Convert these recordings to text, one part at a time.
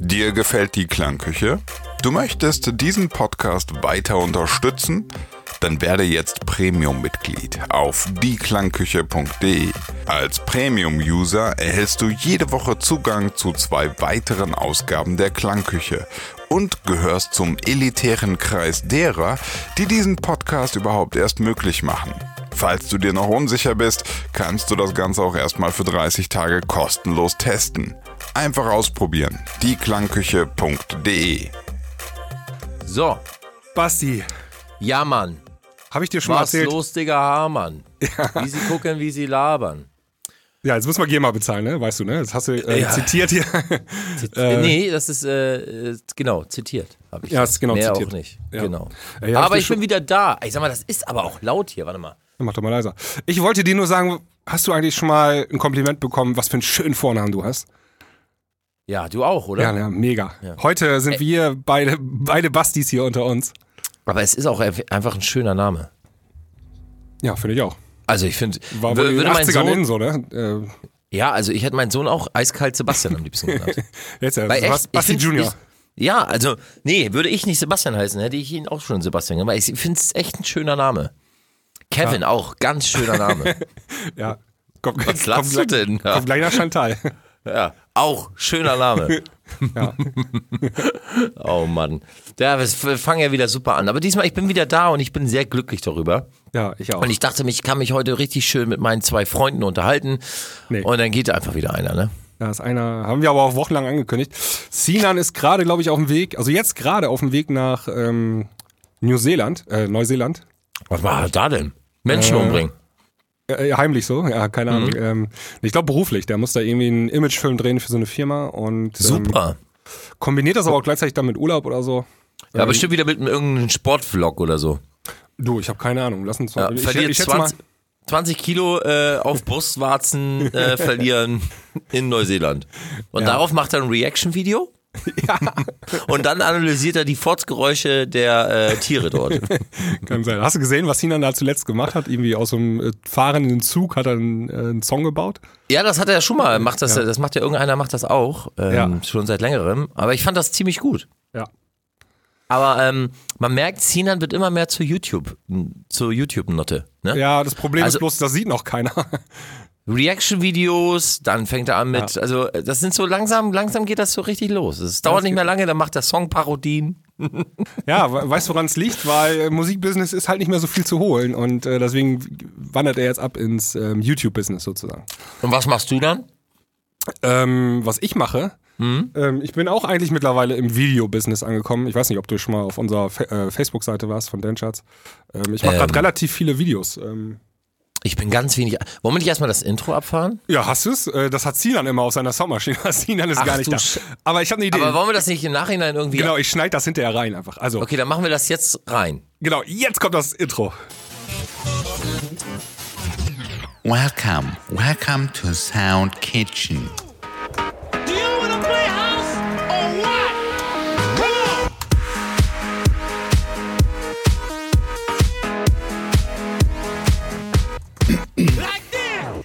Dir gefällt die Klangküche? Du möchtest diesen Podcast weiter unterstützen? Dann werde jetzt Premium-Mitglied auf dieklangküche.de. Als Premium-User erhältst du jede Woche Zugang zu zwei weiteren Ausgaben der Klangküche und gehörst zum elitären Kreis derer, die diesen Podcast überhaupt erst möglich machen. Falls du dir noch unsicher bist, kannst du das Ganze auch erstmal für 30 Tage kostenlos testen. Einfach ausprobieren. dieklangküche.de So, Basti, ja, Mann. habe ich dir schon mal Was erzählt? los, Digga Hamann? Wie sie gucken, wie sie labern. Ja, jetzt müssen wir GEMA bezahlen, ne? Weißt du, ne? Das hast du äh, Ja. zitiert hier. Zit Äh. nee, das ist, äh, äh, genau, zitiert. Hab ich Ja, ist genau Mehr zitiert. auch nicht. Ja. Genau. Ja, aber ich schon- bin wieder da. Ich sag mal, das ist aber auch laut hier. Warte mal. Mach doch mal leiser. Ich wollte dir nur sagen, hast du eigentlich schon mal ein Kompliment bekommen, was für einen schönen Vornamen du hast? Ja, du auch, oder? Ja, ja mega. Ja. Heute sind wir beide, beide Bastis hier unter uns. Aber es ist auch einfach ein schöner Name. Ja, finde ich auch. Also ich finde, War wohl in den würde mein 80ern Sohn, so, ne? ja, also ich hätte meinen Sohn auch eiskalt Sebastian am liebsten genannt. Äh, jetzt ja, Weil Bas- echt, Basti find's- Junior. Ich, ja, also, nee, würde ich nicht Sebastian heißen, hätte ich ihn auch schon Sebastian. Weil ich finde es echt ein schöner Name. Kevin auch, ganz schöner Name. Ja. Kommt, Was lachst du kommt, denn? Ja. Kommt gleich nach Chantal. Ja, auch schöner Name. Ja. Oh Mann. Ja, wir fangen ja wieder super an. Aber diesmal, ich bin wieder da und ich bin sehr glücklich darüber. ja, ich auch. Und ich dachte, ich kann mich heute richtig schön mit meinen zwei Freunden unterhalten. Nee. Und dann geht da einfach wieder einer, ne? Da ist einer, haben wir aber auch wochenlang angekündigt. Sinan ist gerade, glaube ich, auf dem Weg, also jetzt gerade auf dem Weg nach ähm, New Zealand, äh, Neuseeland. Was war da denn? Menschen Äh, umbringen. Äh, heimlich so, ja, keine Ahnung. Mhm. Ähm, ich glaube beruflich, der muss da irgendwie einen Imagefilm drehen für so eine Firma und ähm, Super. kombiniert das aber auch gleichzeitig dann mit Urlaub oder so. Ja, bestimmt wieder mit irgendeinem Sportvlog oder so. Du, ich habe keine Ahnung. Lass uns Ja, mal. ich, ich schätze 20, 20 Kilo äh, auf Brustwarzen äh, verlieren in Neuseeland. Und Ja. darauf macht er ein Reaction-Video. Und dann analysiert er die Fortgeräusche der äh, Tiere dort. kann sein. Hast du gesehen, was Sinan da zuletzt gemacht hat? Irgendwie aus so einem äh, fahrenden Zug hat er einen, äh, einen Song gebaut. Ja, das hat er ja schon mal. Macht das, Ja. das macht ja irgendeiner, macht das auch. Ähm, Ja. Schon seit längerem. Aber ich fand das ziemlich gut. Ja. Aber ähm, man merkt, Sinan wird immer mehr zu YouTube, zur YouTube-Notte. Ne? Ja, das Problem Also- ist bloß, das sieht noch keiner. Reaction-Videos, dann fängt er an mit, Ja. also äh, das sind so langsam, langsam geht das so richtig los. Es dauert nicht mehr lange, dann macht er Songparodien. Ja, we- weißt du, woran es liegt? Weil äh, Musikbusiness ist halt nicht mehr so viel zu holen und äh, deswegen wandert er jetzt ab ins ähm, YouTube-Business sozusagen. Und was machst du dann? Ähm, was ich mache, Mhm. ähm, ich bin auch eigentlich mittlerweile im Video-Business angekommen. Ich weiß nicht, ob du schon mal auf unserer Fa äh, Facebook-Seite warst von Dancharts. Ähm, ich mache Ähm. gerade relativ viele Videos. Ähm, Ich bin ganz wenig. Wollen wir nicht erstmal das Intro abfahren? ja, hast du es? Äh, das hat Sinan immer auf seiner Soundmaschine. Sinan ist Ach gar nicht da. Sch- Aber ich habe eine Idee. Aber wollen wir das nicht im Nachhinein irgendwie. genau, ich schneide das hinterher rein einfach. Also, Okay, dann machen wir das jetzt rein. genau, jetzt kommt das Intro. Welcome, welcome to Sound Kitchen.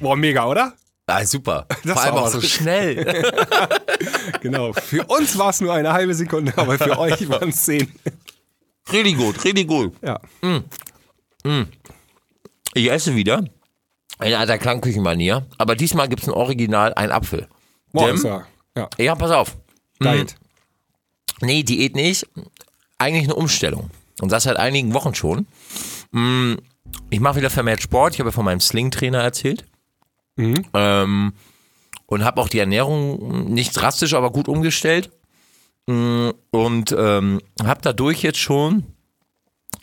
Boah, mega, oder? Ah, super. Das Vor allem war auch so schnell. Genau. Für uns war es nur eine halbe Sekunde, aber für euch waren es zehn. richtig gut, richtig gut. Ja. Ich esse wieder. In alter Klangküchenmanier. Aber diesmal gibt es ein Original, ein Apfel. Boah, Dem? ja, ja. Ja, pass auf. Diet. Nee, Diät nicht. Eigentlich eine Umstellung. Und das seit einigen Wochen schon. Mm, Ich mache wieder vermehrt Sport. Ich habe ja von meinem Sling-Trainer erzählt. Ähm, und habe auch die Ernährung nicht drastisch, aber gut umgestellt. Mm, Und ähm, habe dadurch jetzt schon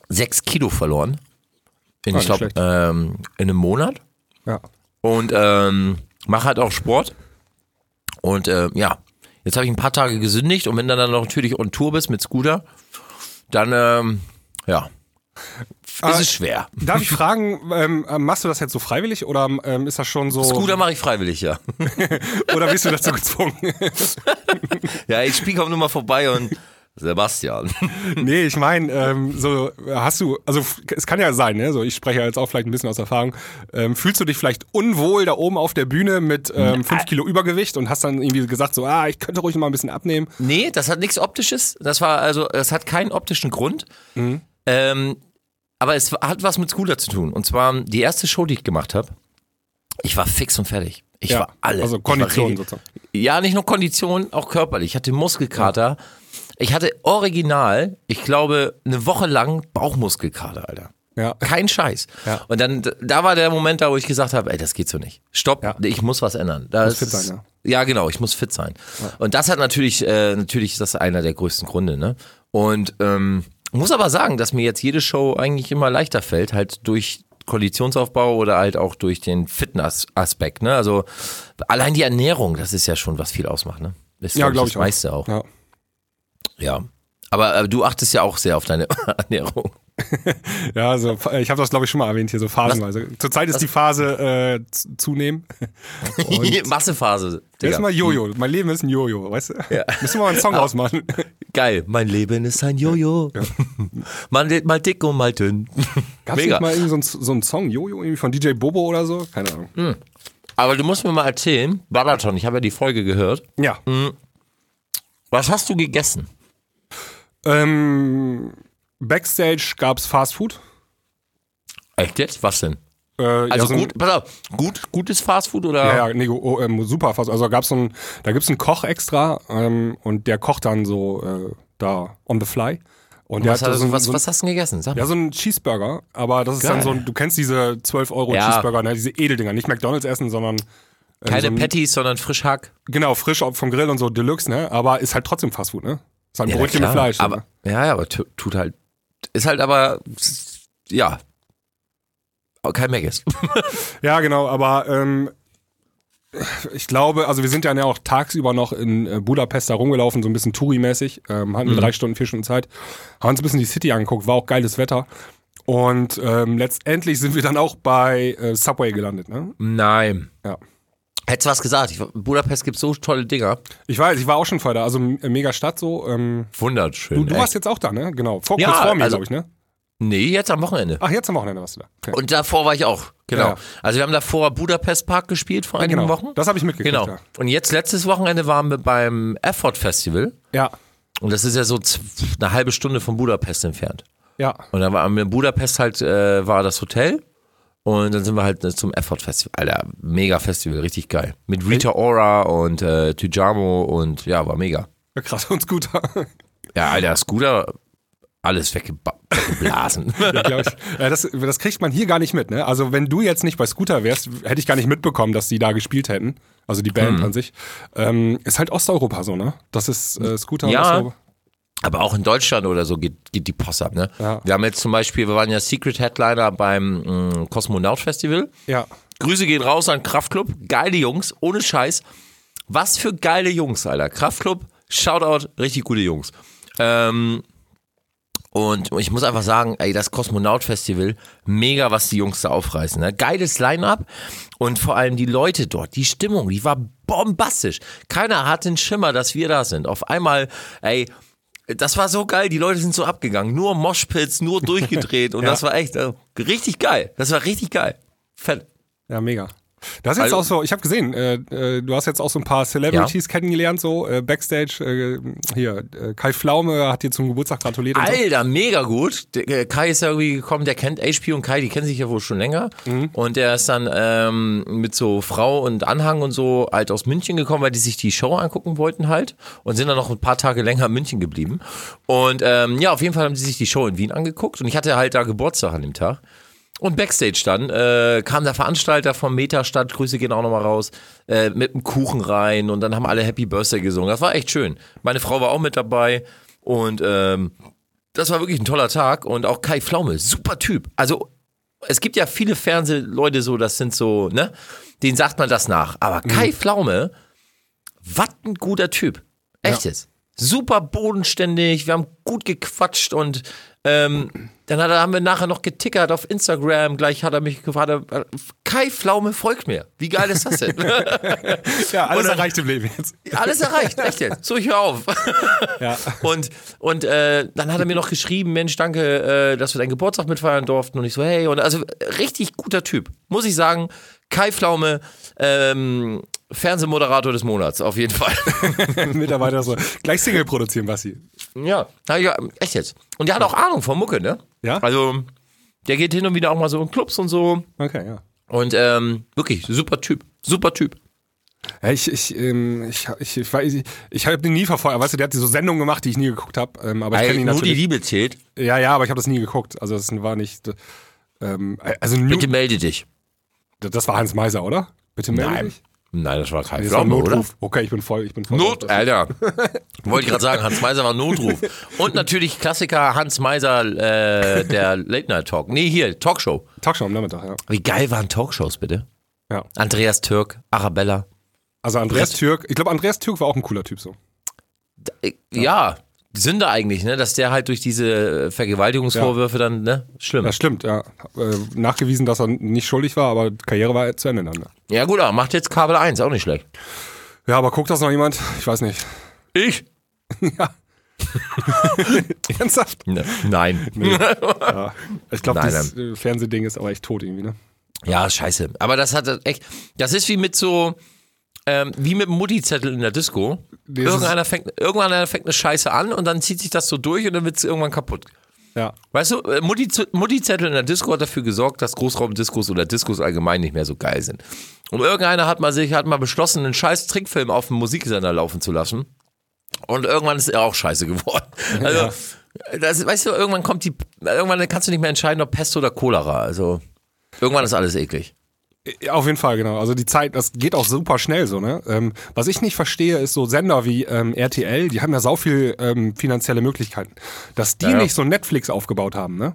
sechs Kilo verloren. In, ich glaube, ähm, in einem Monat. Ja. Und ähm, mache halt auch Sport. Und äh, ja, jetzt habe ich ein paar Tage gesündigt und wenn du dann noch natürlich on Tour bist mit Scooter, dann ähm, ja, ist Aber- es schwer. Darf ich fragen, ähm, ähm, machst du das jetzt so freiwillig oder ähm, ist das schon so? Scooter mache ich freiwillig, ja. Oder bist du dazu gezwungen? Ja, ich spiele auch nur mal vorbei und Sebastian. Nee, ich meine, ähm, so hast du, also es kann ja sein, ne? So, ich spreche jetzt auch vielleicht ein bisschen aus Erfahrung. Ähm, fühlst du dich vielleicht unwohl da oben auf der Bühne mit ähm, fünf Kilo Übergewicht und hast dann irgendwie gesagt, so, ah, ich könnte ruhig mal ein bisschen abnehmen? Nee, das hat nichts Optisches. Das war also, es hat keinen optischen Grund. Mhm. Ähm, aber es hat was mit Scooter zu tun. Und zwar die erste Show, die ich gemacht habe. Ich war fix und fertig. Ich Ja, war alle. also Kondition sozusagen. Ja, nicht nur Kondition, auch körperlich. Ich hatte Muskelkater. Ich hatte original, ich glaube, eine Woche lang Bauchmuskelkater, Alter. Ja. Kein Scheiß. Ja. Und dann, da war der Moment da, wo ich gesagt habe, ey, das geht so nicht. Stopp, Ja. ich muss was ändern. Das fit sein, ist- ja. Ja, genau, ich muss fit sein. Und das hat natürlich, äh, natürlich ist das einer der größten Gründe, ne? Und ähm, muss aber sagen, dass mir jetzt jede Show eigentlich immer leichter fällt, halt durch Konditionsaufbau oder halt auch durch den Fitness-Aspekt, ne? Also allein die Ernährung, das ist ja schon, was viel ausmacht, ne? Das ist, Ja, glaub glaube das ich auch. meiste auch. Ja. Ja. Aber äh, du achtest ja auch sehr auf deine Ernährung. Ja, also ich habe das glaube ich schon mal erwähnt hier so phasenweise. Zurzeit ist die Phase äh, zunehmen. Massephase. das ist Digga. mal Jojo. Mein Leben ist ein Jojo, weißt du? Müssen wir mal einen Song ausmachen. Geil. Mein Leben ist ein Jojo. Man wird mal dick und mal dünn. Gab es mal so einen, so Song, Jojo, irgendwie von DJ Bobo oder so? Keine Ahnung. Aber du musst mir mal erzählen, Balaton, ich habe ja die Folge gehört. Ja. Was hast du gegessen? Ähm, Backstage gab's Fast Food. Echt jetzt? Was denn? Äh, Also ja, so gut, pass auf, gut, gutes Fastfood oder? Ja, ja, nee, oh, ähm, super fast. Also gab's so ein, da gibt's einen Koch extra ähm, und der kocht dann so äh, da on the fly. Und der Was, hat hast so, du, ein- was, so, ein- was hast du denn gegessen? Sag mal. ja, so ein Cheeseburger, aber das ist Geil. dann so ein, du kennst diese 12 Euro Ja. Cheeseburger, ne? diese Edeldinger, nicht McDonalds essen, sondern äh, Keine so ein, Patties, sondern Frischhack. Genau, frisch vom Grill und so Deluxe, ne? Aber ist halt trotzdem Fastfood, ne? Ist halt ein Ja, Brötchen mit Fleisch. Aber, ne? ja, ja, aber tu- tut halt, ist halt aber, ja, kein Megas. Ja, genau, aber ähm, ich glaube, also wir sind ja auch tagsüber noch in äh, Budapest da rumgelaufen, so ein bisschen Touri-mäßig, ähm, hatten wir Mhm. drei Stunden, vier Stunden Zeit, haben uns ein bisschen die City angeguckt, war auch geiles Wetter. Und ähm, letztendlich sind wir dann auch bei äh, Subway gelandet, ne? Nein. Ja. Hättest du was gesagt? Ich, Budapest gibt so tolle Dinger. Ich weiß, ich war auch schon vorher da, also äh, mega Stadt so. Ähm, Wunderschön. du du warst jetzt auch da, ne? Genau, vor, Ja, kurz vor mir, also- glaube ich, ne? Nee, jetzt am Wochenende. Ach, jetzt am Wochenende warst du da. Okay. Und davor war ich auch. Genau. Ja. Also wir haben davor Budapest Park gespielt vor einigen genau, Wochen. das habe ich mitgekriegt. Genau. Ja. Und jetzt letztes Wochenende waren wir beim Erfurt Festival. ja, Und das ist ja so eine halbe Stunde von Budapest entfernt. ja. Und dann wir in Budapest halt, äh, war das Hotel. Und dann sind wir halt äh, zum Erfurt Festival. Alter, mega Festival, richtig geil. Mit Rita Ora und äh, Tujamo und ja, war mega. Ja, Krass und Scooter. Ja, Alter, Scooter, alles weggeba- weggeblasen. Ja, das, das kriegt man hier gar nicht mit, ne? Also wenn du jetzt nicht bei Scooter wärst, hätte ich gar nicht mitbekommen, dass die da gespielt hätten. Also die Hm. Band an sich. Ähm, ist halt Osteuropa so, ne? Das ist äh, Scooter Ja. Osteuropa. Aber auch in Deutschland oder so geht, geht die Post ab, ne? Ja. Wir haben jetzt zum Beispiel, wir waren ja Secret Headliner beim mh, Kosmonaut Festival. Ja. Grüße gehen raus an Kraftklub. Geile Jungs, ohne Scheiß. Was für geile Jungs, Alter. Kraftklub, Shoutout, richtig gute Jungs. Ähm, und ich muss einfach sagen, ey, das Kosmonaut Festival, mega, was die Jungs da aufreißen. Ne? Geiles Line-Up und vor allem die Leute dort, die Stimmung, die war bombastisch. Keiner hat den Schimmer, dass wir da sind. Auf einmal, ey, das war so geil, die Leute sind so abgegangen. Nur Moshpits, nur durchgedreht und Ja. das war echt äh, richtig geil. Das war richtig geil. Fett. Ja, mega. Das ist jetzt Also- auch so, ich habe gesehen, äh, äh, du hast jetzt auch so ein paar Celebrities kennengelernt, so äh, Backstage. Äh, hier, äh, Kai Pflaume hat dir zum Geburtstag gratuliert. und so. Alter, mega gut. Der, äh, Kai ist ja irgendwie gekommen, der kennt HP und Kai, die kennen sich ja wohl schon länger. Mhm. Und der ist dann ähm, mit so Frau und Anhang und so halt aus München gekommen, weil die sich die Show angucken wollten halt. Und sind dann noch ein paar Tage länger in München geblieben. Und ähm, ja, auf jeden Fall haben sie sich die Show in Wien angeguckt. Und ich hatte halt da Geburtstag an dem Tag. Und Backstage dann äh, kam der Veranstalter vom Metastadt, Grüße gehen auch nochmal raus, äh, mit einem Kuchen rein und dann haben alle Happy Birthday gesungen. Das war echt schön. Meine Frau war auch mit dabei und ähm, das war wirklich ein toller Tag und auch Kai Pflaume, super Typ. Also es gibt ja viele Fernsehleute so, das sind so, ne, denen sagt man das nach. Aber Kai Pflaume, was ein guter Typ. Echtes. Super bodenständig, wir haben gut gequatscht und Ähm, dann hat haben wir nachher noch getickert auf Instagram. Gleich hat er mich gefragt, Kai Pflaume folgt mir. Wie geil ist das denn? Ja, alles Oder- erreicht im Leben jetzt. Alles erreicht, echt jetzt. So, ich hör auf. Ja. Und, und äh, dann hat er mir noch geschrieben, Mensch, danke, äh, dass wir deinen Geburtstag mitfeiern durften. Und ich so, hey, und also äh, richtig guter Typ. Muss ich sagen, Kai Pflaume, ähm, Fernsehmoderator des Monats, auf jeden Fall. Mitarbeiter so. Gleich Single produzieren, Basti. Ja, ja, echt jetzt. Und der hat auch Ahnung von Mucke, ne? Ja? Also, der geht hin und wieder auch mal so in Clubs und so. Okay, ja. Und ähm, wirklich, super Typ. Super Typ. Ja, ich, ich, ähm, ich, ich, ich, weiß, ich, ich habe den nie verfolgt. Weißt du, der hat so Sendungen gemacht, die ich nie geguckt habe. Ähm, aber ich kenne ihn nur die natürlich. Liebe zählt. Ja, ja, aber ich habe das nie geguckt. Also das war nicht. Ähm, also Bitte melde dich. das war Hans Meiser, oder? Bitte melde Nein. dich. Nein, das war Das war Pflaume, oder? Notruf. Okay, ich bin voll, ich bin voll. Not, drauf. Alter. Wollte ich gerade sagen, Hans Meiser war Notruf. Und natürlich Klassiker Hans Meiser, äh, der Late Night Talk. Nee, hier, Talkshow. Talkshow am Nachmittag, ja. Wie geil waren Talkshows, bitte? ja. Andreas Türk, Arabella. Also Andreas Türk, ich glaube, Andreas Türk war auch ein cooler Typ so. Äh, Ja, Sünde eigentlich, ne? Dass der halt durch diese Vergewaltigungsvorwürfe dann, ne? Schlimm. Das stimmt, ja. Äh, nachgewiesen, dass er nicht schuldig war, aber Karriere war zu Ende dann. ne? Ja, gut, aber macht jetzt Kabel 1, auch nicht schlecht. Ja, aber guckt das noch jemand? Ich weiß nicht. Ich? Ernsthaft? Ne, nein. Ja. Ich glaube, Nein, das äh, Fernsehding ist aber echt tot irgendwie, ne? Ja, scheiße. Aber das hat echt. Das ist wie mit so. Ähm, wie mit dem Mutti-Zettel in der Disco. Dieses- Irgendeiner fängt, irgendeiner fängt eine Scheiße an und dann zieht sich das so durch und dann wird es irgendwann kaputt. Ja. Weißt du, äh, Mutti- Mutti-Zettel in der Disco hat dafür gesorgt, dass Großraumdiskos oder Diskos allgemein nicht mehr so geil sind. Und irgendeiner hat mal sich, hat mal beschlossen, einen scheiß Trickfilm auf dem Musiksender laufen zu lassen. Und irgendwann ist er auch scheiße geworden. Also, das, weißt du, irgendwann kommt die, irgendwann kannst du nicht mehr entscheiden, ob Pest oder Cholera. Also, irgendwann ist alles eklig. Ja, auf jeden Fall, genau. Also die Zeit, das geht auch super schnell so, ne? Ähm, was ich nicht verstehe, ist so Sender wie ähm, RTL, die haben ja sau viel ähm, finanzielle Möglichkeiten. Dass die Ja, ja. nicht so Netflix aufgebaut haben, ne?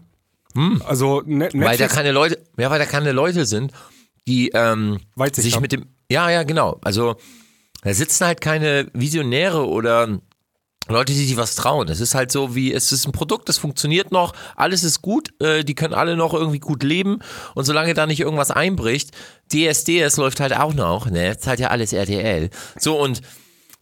Also ne Weil da Netflix, keine Leute, ja, weil da keine Leute sind, die ähm, sich haben. mit dem, ja, ja, genau. Also da sitzen halt keine Visionäre oder Leute, die sich was trauen. Es ist halt so wie, es ist ein Produkt, das funktioniert noch, alles ist gut, äh, die können alle noch irgendwie gut leben und solange da nicht irgendwas einbricht, DSDS läuft halt auch noch, ne, ist halt ja alles RTL. So und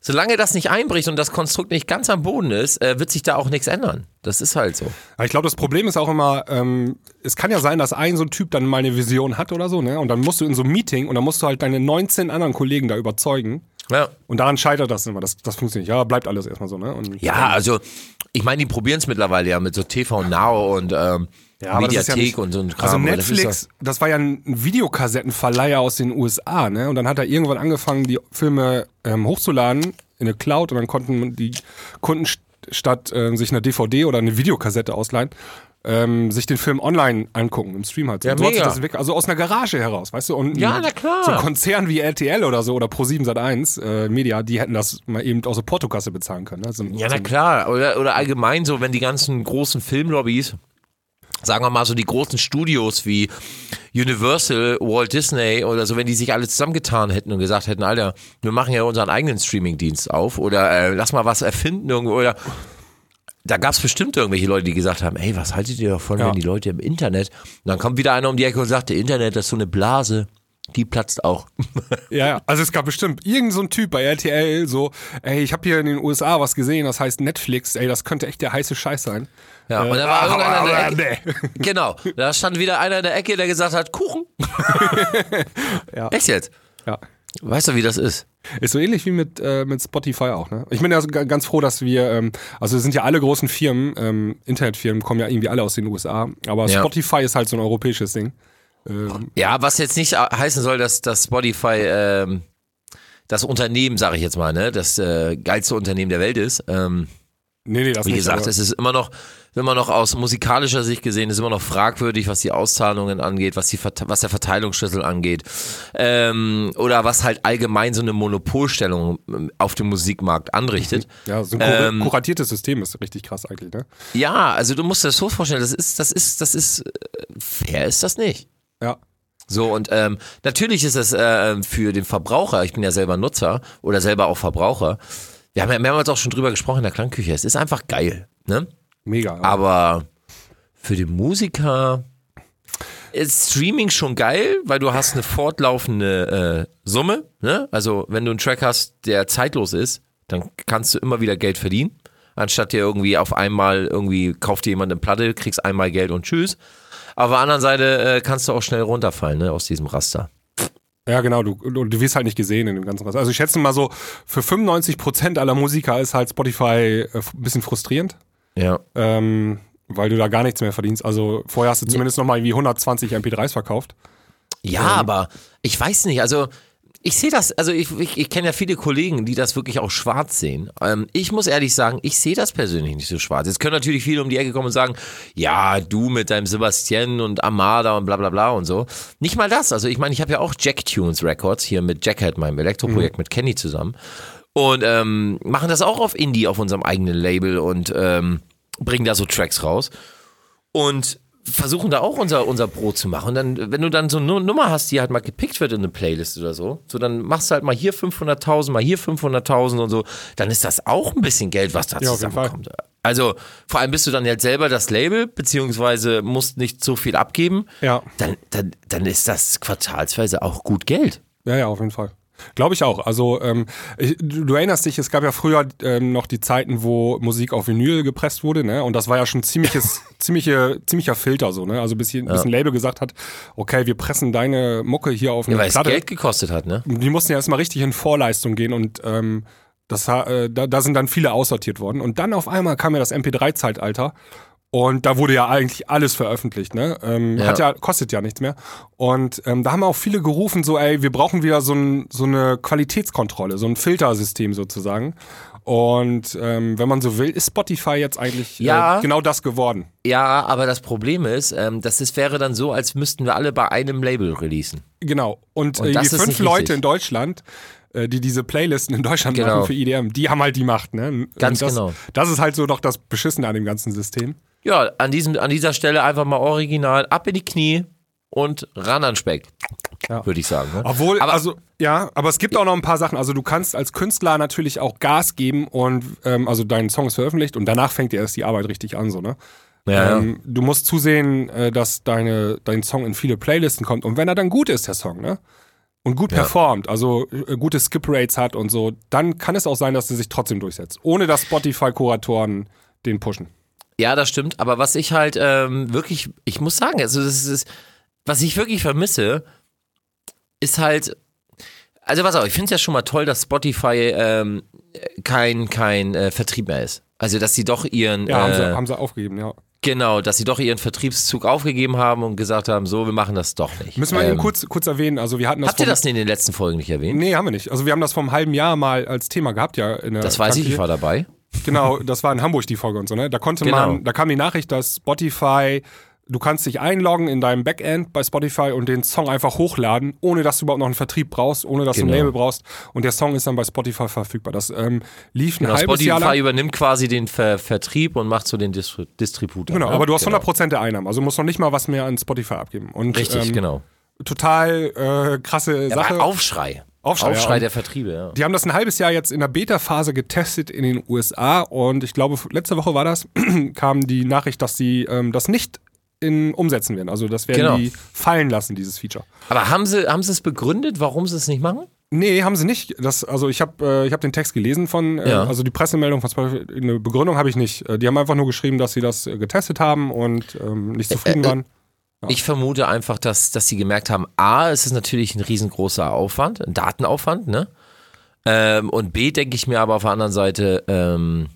solange das nicht einbricht und das Konstrukt nicht ganz am Boden ist, äh, wird sich da auch nichts ändern. Das ist halt so. Aber ich glaube, das Problem ist auch immer, ähm, es kann ja sein, dass ein so ein Typ dann mal eine Vision hat oder so, ne? Und dann musst du in so einem Meeting und dann musst du halt deine 19 anderen Kollegen da überzeugen. Ja. Und daran scheitert das immer. Das, das funktioniert nicht. Ja, bleibt alles erstmal so, ne? Und Ja, also ich meine, die probieren es mittlerweile ja mit so TV Now und ähm, Ja, ist ja Mediathek nicht- und so ein Kram. Also aber das Netflix, das war ja ein Videokassettenverleiher aus den USA, ne? Und dann hat er irgendwann angefangen, die Filme ähm, hochzuladen in eine Cloud und dann konnten die Kunden st statt äh, sich eine DVD oder eine Videokassette ausleihen, ähm, sich den Film online angucken, im Stream halt. Ja, so hat sich mega. also aus einer Garage heraus, weißt du? Und Ja, ein- na klar. So ein Konzern wie RTL oder so oder Pro7 Sat1 äh, Media, die hätten das mal eben aus der Portokasse bezahlen können. Ne? So, ja, so, na klar. Oder, oder allgemein so, wenn die ganzen großen Filmlobbys, sagen wir mal so die großen Studios wie Universal, Walt Disney oder so, wenn die sich alle zusammengetan hätten und gesagt hätten, Alter, wir machen ja unseren eigenen Streamingdienst auf oder äh, lass mal was erfinden irgendwo oder da gab es bestimmt irgendwelche Leute, die gesagt haben, ey, was haltet ihr davon, Ja. wenn die Leute im Internet, und dann kommt wieder einer um die Ecke und sagt, der Internet das ist so eine Blase, die platzt auch. Ja, ja, also es gab bestimmt irgend so Typ bei RTL, so, ey, ich habe hier in den USA was gesehen, das heißt Netflix, ey, das könnte echt der heiße Scheiß sein. Ja, und da Äh, war aber- irgendeiner in der aber Ecke. Genau, da stand wieder einer in der Ecke, der gesagt hat, Kuchen. Ja. Echt jetzt? Ja. Weißt du, wie das ist? Ist so ähnlich wie mit, äh, mit Spotify auch, ne? Ich bin ja so ga- ganz froh, dass wir, ähm, also es sind ja alle großen Firmen, ähm, Internetfirmen kommen ja irgendwie alle aus den USA, aber Ja. Spotify ist halt so ein europäisches Ding. Ähm, Ja, was jetzt nicht heißen soll, dass, dass Spotify ähm, das Unternehmen, sage ich jetzt mal, ne, das äh, geilste Unternehmen der Welt ist. Ähm, nee, nee, das wie nicht. gesagt, es ist immer noch, immer noch aus musikalischer Sicht gesehen, ist immer noch fragwürdig, was die Auszahlungen angeht, was, die, was der Verteilungsschlüssel angeht. Ähm, oder was halt allgemein so eine Monopolstellung ähm, auf dem Musikmarkt anrichtet. ja, so ein ähm, kuratiertes System ist richtig krass eigentlich, ne? Ja, also du musst dir das so vorstellen, das ist, das ist, das ist, äh, fair ist das nicht. Ja. So, und ähm, natürlich ist es äh, für den Verbraucher, ich bin ja selber Nutzer oder selber auch Verbraucher, wir haben ja mehrmals auch schon drüber gesprochen in der Klangküche, es ist einfach geil, ne? Mega. Aber für den Musiker ist Streaming schon geil, weil du hast eine fortlaufende äh, Summe. Ne? Also wenn du einen Track hast, der zeitlos ist, dann kannst du immer wieder Geld verdienen. Anstatt dir irgendwie auf einmal irgendwie kauft dir jemand eine Platte, kriegst einmal Geld und tschüss. Auf der anderen Seite äh, kannst du auch schnell runterfallen ne, aus diesem Raster. Ja, genau, du, du, du wirst halt nicht gesehen in dem ganzen Rest. Also ich schätze mal so, für 95% aller Musiker ist halt Spotify äh, ein bisschen frustrierend, Ja. ähm, weil du da gar nichts mehr verdienst. Also vorher hast du zumindest noch mal irgendwie 120 MP3s verkauft. Ja, aber ich weiß nicht, also ich sehe das, also ich, ich, ich kenne ja viele Kollegen, die das wirklich auch schwarz sehen. Ähm, ich muss ehrlich sagen, ich sehe das persönlich nicht so schwarz. Jetzt können natürlich viele um die Ecke kommen und sagen, ja, du mit deinem Sebastian und Amada und bla bla bla und so. Nicht mal das. Also ich meine, ich habe ja auch Jack Tunes Records hier mit Jackhead, meinem Elektroprojekt mit Kenny zusammen. Und ähm, machen das auch auf Indie, auf unserem eigenen Label und ähm, bringen da so Tracks raus. Und versuchen da auch unser, unser Brot zu machen. Und dann, wenn du dann so eine Nummer hast, die halt mal gepickt wird in eine Playlist oder so, so dann machst du halt mal hier 500.000, mal hier 500.000 und so, dann ist das auch ein bisschen Geld, was da Ja, zusammenkommt. Also vor allem bist du dann halt selber das Label, beziehungsweise musst nicht so viel abgeben. Ja. Dann, dann, dann ist das quartalsweise auch gut Geld. Ja, ja, auf jeden Fall. Glaube ich auch. Also ähm, ich, du, erinnerst dich, es gab ja früher ähm, noch die Zeiten, wo Musik auf Vinyl gepresst wurde, ne? Und das war ja schon ziemliches, ziemliche, ziemlicher Filter so, ne? Also bis, hier, bis ein Label gesagt hat, okay, wir pressen deine Mucke hier auf eine Ja, weil es Platte. Geld gekostet hat, ne? Die mussten ja erstmal richtig in Vorleistung gehen und ähm, das, äh, da, da sind dann viele aussortiert worden. Und dann auf einmal kam ja das MP3-Zeitalter. Und da wurde ja eigentlich alles veröffentlicht, ne? Ähm, Ja. Hat ja, kostet ja nichts mehr. Und ähm, da haben auch viele gerufen, so, ey, wir brauchen wieder so, ein, so eine Qualitätskontrolle, so ein Filtersystem sozusagen. Und ähm, wenn man so will, ist Spotify jetzt eigentlich Ja. äh, genau das geworden. Ja, aber das Problem ist, ähm, das ist, wäre dann so, als müssten wir alle bei einem Label releasen. Genau. Und, Und äh, die fünf Leute in Deutschland, äh, die diese Playlisten in Deutschland Genau. machen für EDM, die haben halt die Macht, ne? Ganz das, genau. Das ist halt so doch das Beschissene an dem ganzen System. Ja, an, diesem, an dieser Stelle einfach mal original ab in die Knie und ran an Speck. Ja. Würde ich sagen. Ne? Obwohl, Aber- also, ja, aber es gibt auch noch ein paar Sachen. Also du kannst als Künstler natürlich auch Gas geben und ähm, also dein Song ist veröffentlicht und danach fängt ja erst die Arbeit richtig an, so, ne? Ja, ähm, Du musst zusehen, äh, dass deine, dein Song in viele Playlisten kommt und wenn er dann gut ist, der Song, ne? Und gut performt, also äh, gute Skip-Rates hat und so, dann kann es auch sein, dass er sich trotzdem durchsetzt. Ohne dass Spotify-Kuratoren den pushen. Ja, das stimmt. Aber was ich halt ähm, wirklich, ich muss sagen, also das ist, was ich wirklich vermisse, ist halt, also pass auf, ich finde es ja schon mal toll, dass Spotify ähm, kein, kein äh, Vertrieb mehr ist. Also, dass sie doch ihren, Ja, haben, äh, sie, haben sie aufgegeben, ja. Genau, dass sie doch ihren Vertriebszug aufgegeben haben und gesagt haben, so, wir machen das doch nicht. Müssen wir ähm, eben kurz, kurz erwähnen, also wir hatten das Habt ihr das in den letzten Folgen nicht erwähnt? Nee, haben wir nicht. Also wir haben das vor einem halben Jahr mal als Thema gehabt, ja. In der Das weiß ich, ich war dabei. Genau, das war in Hamburg die Folge und so, ne? Da konnte Genau. man, da kam die Nachricht, dass Spotify, du kannst dich einloggen in deinem Backend bei Spotify und den Song einfach hochladen, ohne dass du überhaupt noch einen Vertrieb brauchst, ohne dass du Genau. ein Label brauchst. Und der Song ist dann bei Spotify verfügbar. Das ähm, lief ein Genau, halbes Jahr Spotify lang. übernimmt quasi den Ver Vertrieb und macht so den Dis Distributor. Genau, ne? aber du hast genau. 100% der Einnahmen. Also du musst noch nicht mal was mehr an Spotify abgeben. Und, Richtig, ähm, genau. Total äh, krasse Ja, Sache. Aufschrei. Aufschrei, Aufschrei ja. der Vertriebe, ja. Die haben das ein halbes Jahr jetzt in der Beta-Phase getestet in den USA und ich glaube, letzte Woche war das, kam die Nachricht, dass sie ähm, das nicht in, umsetzen werden. Also das werden Genau. die fallen lassen, dieses Feature. Aber haben sie, haben sie es begründet, warum sie es nicht machen? Nee, haben sie nicht. Das, also ich habe äh, ich hab den Text gelesen von, äh, Ja. also die Pressemeldung von Spotify, eine Begründung habe ich nicht. Äh, Die haben einfach nur geschrieben, dass sie das äh, getestet haben und ähm, nicht zufrieden äh, waren. Ich vermute einfach, dass, dass sie gemerkt haben, A, es ist natürlich ein riesengroßer Aufwand, ein Datenaufwand, ne? Ähm, und B, denke ich mir aber auf der anderen Seite, ähm,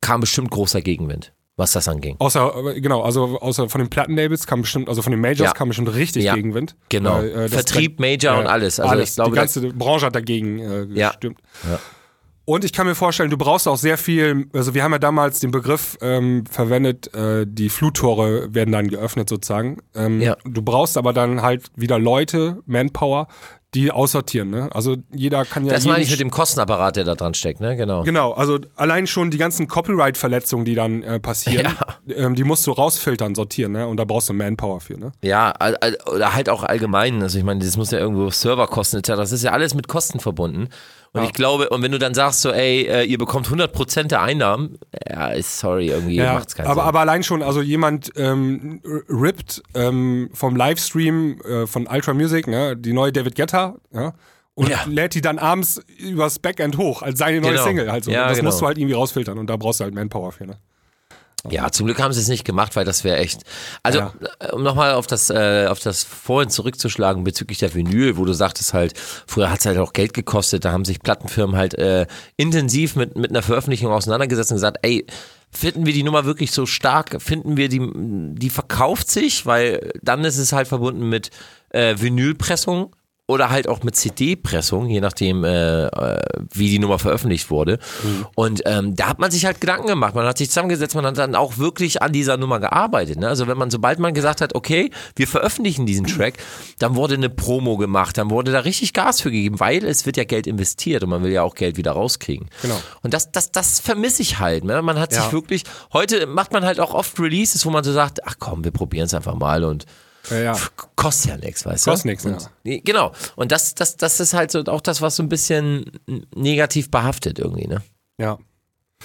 kam bestimmt großer Gegenwind, was das anging. Außer, genau, also außer von den Plattenlabels kam bestimmt, also von den Majors Ja. kam bestimmt richtig Ja. Gegenwind. Genau. Weil, äh, Vertrieb, Major und alles. Also alles. ich glaube, die ganze Branche hat dagegen äh, Ja. gestimmt. Ja. Und ich kann mir vorstellen, du brauchst auch sehr viel, also wir haben ja damals den Begriff ähm, verwendet, äh, die Fluttore werden dann geöffnet sozusagen. Ähm, Ja. Du brauchst aber dann halt wieder Leute, Manpower, die aussortieren. Ne? Also jeder kann ja. Das meine ich mit dem Kostenapparat, der da dran steckt, ne? Genau. Genau, also allein schon die ganzen Copyright-Verletzungen, die dann äh, passieren, ähm, die musst du rausfiltern, sortieren, ne? Und da brauchst du Manpower für, ne? Ja, oder halt auch allgemein. Also ich meine, das muss ja irgendwo Serverkosten etc. Das ist ja alles mit Kosten verbunden. Und ich glaube, und wenn du dann sagst so, ey, äh, ihr bekommt 100% der Einnahmen, ja, ist sorry, irgendwie macht's keinen aber, Sinn. aber allein schon, also jemand ähm, rippt ähm, vom Livestream äh, von Ultra Music, ne, die neue David Guetta, ja, und Ja. lädt die dann abends übers Backend hoch als seine neue Genau. Single. Halt so. Ja, das genau. musst du halt irgendwie rausfiltern und da brauchst du halt Manpower für, ne? Ja, zum Glück haben sie es nicht gemacht, weil das wäre echt. Also, Ja. äh, um nochmal auf das, äh, auf das vorhin zurückzuschlagen bezüglich der Vinyl, wo du sagtest halt, früher hat es halt auch Geld gekostet, da haben sich Plattenfirmen halt äh, intensiv mit, mit einer Veröffentlichung auseinandergesetzt und gesagt, ey, finden wir die Nummer wirklich so stark? Finden wir die, die verkauft sich? Weil dann ist es halt verbunden mit äh, Vinylpressung oder halt auch mit CD-Pressung, je nachdem, äh, äh, wie die Nummer veröffentlicht wurde. Und ähm, da hat man sich halt Gedanken gemacht. Man hat sich zusammengesetzt, man hat dann auch wirklich an dieser Nummer gearbeitet. Ne? Also wenn man, sobald man gesagt hat, okay, wir veröffentlichen diesen Track, dann wurde eine Promo gemacht, dann wurde da richtig Gas für gegeben, weil es wird ja Geld investiert und man will ja auch Geld wieder rauskriegen. Genau. Und das, das, das vermisse ich halt. Ne? Man hat sich Ja. wirklich, heute macht man halt auch oft Releases, wo man so sagt, ach komm, wir probieren es einfach mal und Ja, ja. kostet ja nichts, weißt du? Kostet Und- ja. Nee, Genau. Und das, das, das ist halt so auch das, was so ein bisschen negativ behaftet irgendwie, ne? ja.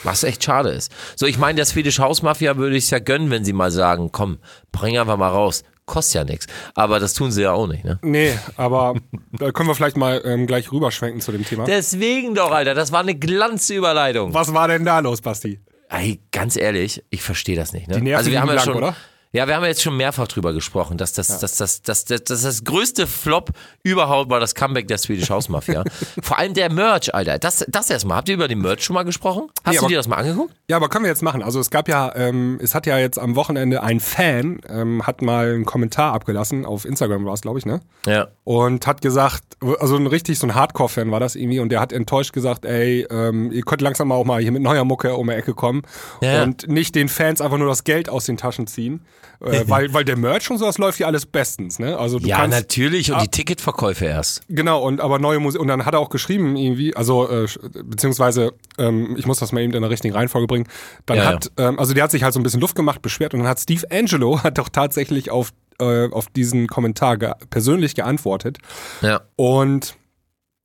Was echt schade ist. So, ich meine, der Swedish House Mafia würde ich es ja gönnen, wenn sie mal sagen, komm, bring einfach mal raus. Kostet ja nichts. Aber das tun sie ja auch nicht, ne? Nee, aber da können wir vielleicht mal ähm, gleich rüberschwenken zu dem Thema. Deswegen doch, Alter, das war eine Glanzüberleitung. Was war denn da los, Basti? Ey, ganz ehrlich, ich verstehe das nicht. Ne? Die Nerven also wir haben ja blank, schon, oder? Ja, wir haben ja jetzt schon mehrfach drüber gesprochen, dass das, das, das, das, das, das, das größte Flop überhaupt war das Comeback der Swedish House Mafia. Vor allem der Merch, Alter. Das, das erstmal. Habt ihr über den Merch schon mal gesprochen? Hast Nee, du aber- dir das mal angeguckt? Ja, aber können wir jetzt machen. Also es gab ja, ähm, es hat ja jetzt am Wochenende ein Fan, ähm, hat mal einen Kommentar abgelassen, auf Instagram war es, glaube ich, ne? Ja. Und hat gesagt, also ein richtig so ein Hardcore-Fan war das irgendwie und der hat enttäuscht gesagt, ey, ähm, ihr könnt langsam auch mal hier mit neuer Mucke um die Ecke kommen Ja. und nicht den Fans einfach nur das Geld aus den Taschen ziehen, äh, weil, weil der Merch und sowas läuft ja alles bestens, ne? Also du Ja, kannst, natürlich. Und die Ticketverkäufe erst. Genau, und aber neue Musik. Und dann hat er auch geschrieben, irgendwie, also, äh, beziehungsweise, ähm, ich muss das mal eben in der richtigen Reihenfolge bringen. Dann Ja, hat, Ähm, also der hat sich halt so ein bisschen Luft gemacht, beschwert und dann hat Steve Angelo hat doch tatsächlich auf, äh, auf diesen Kommentar ge persönlich geantwortet. Ja. Und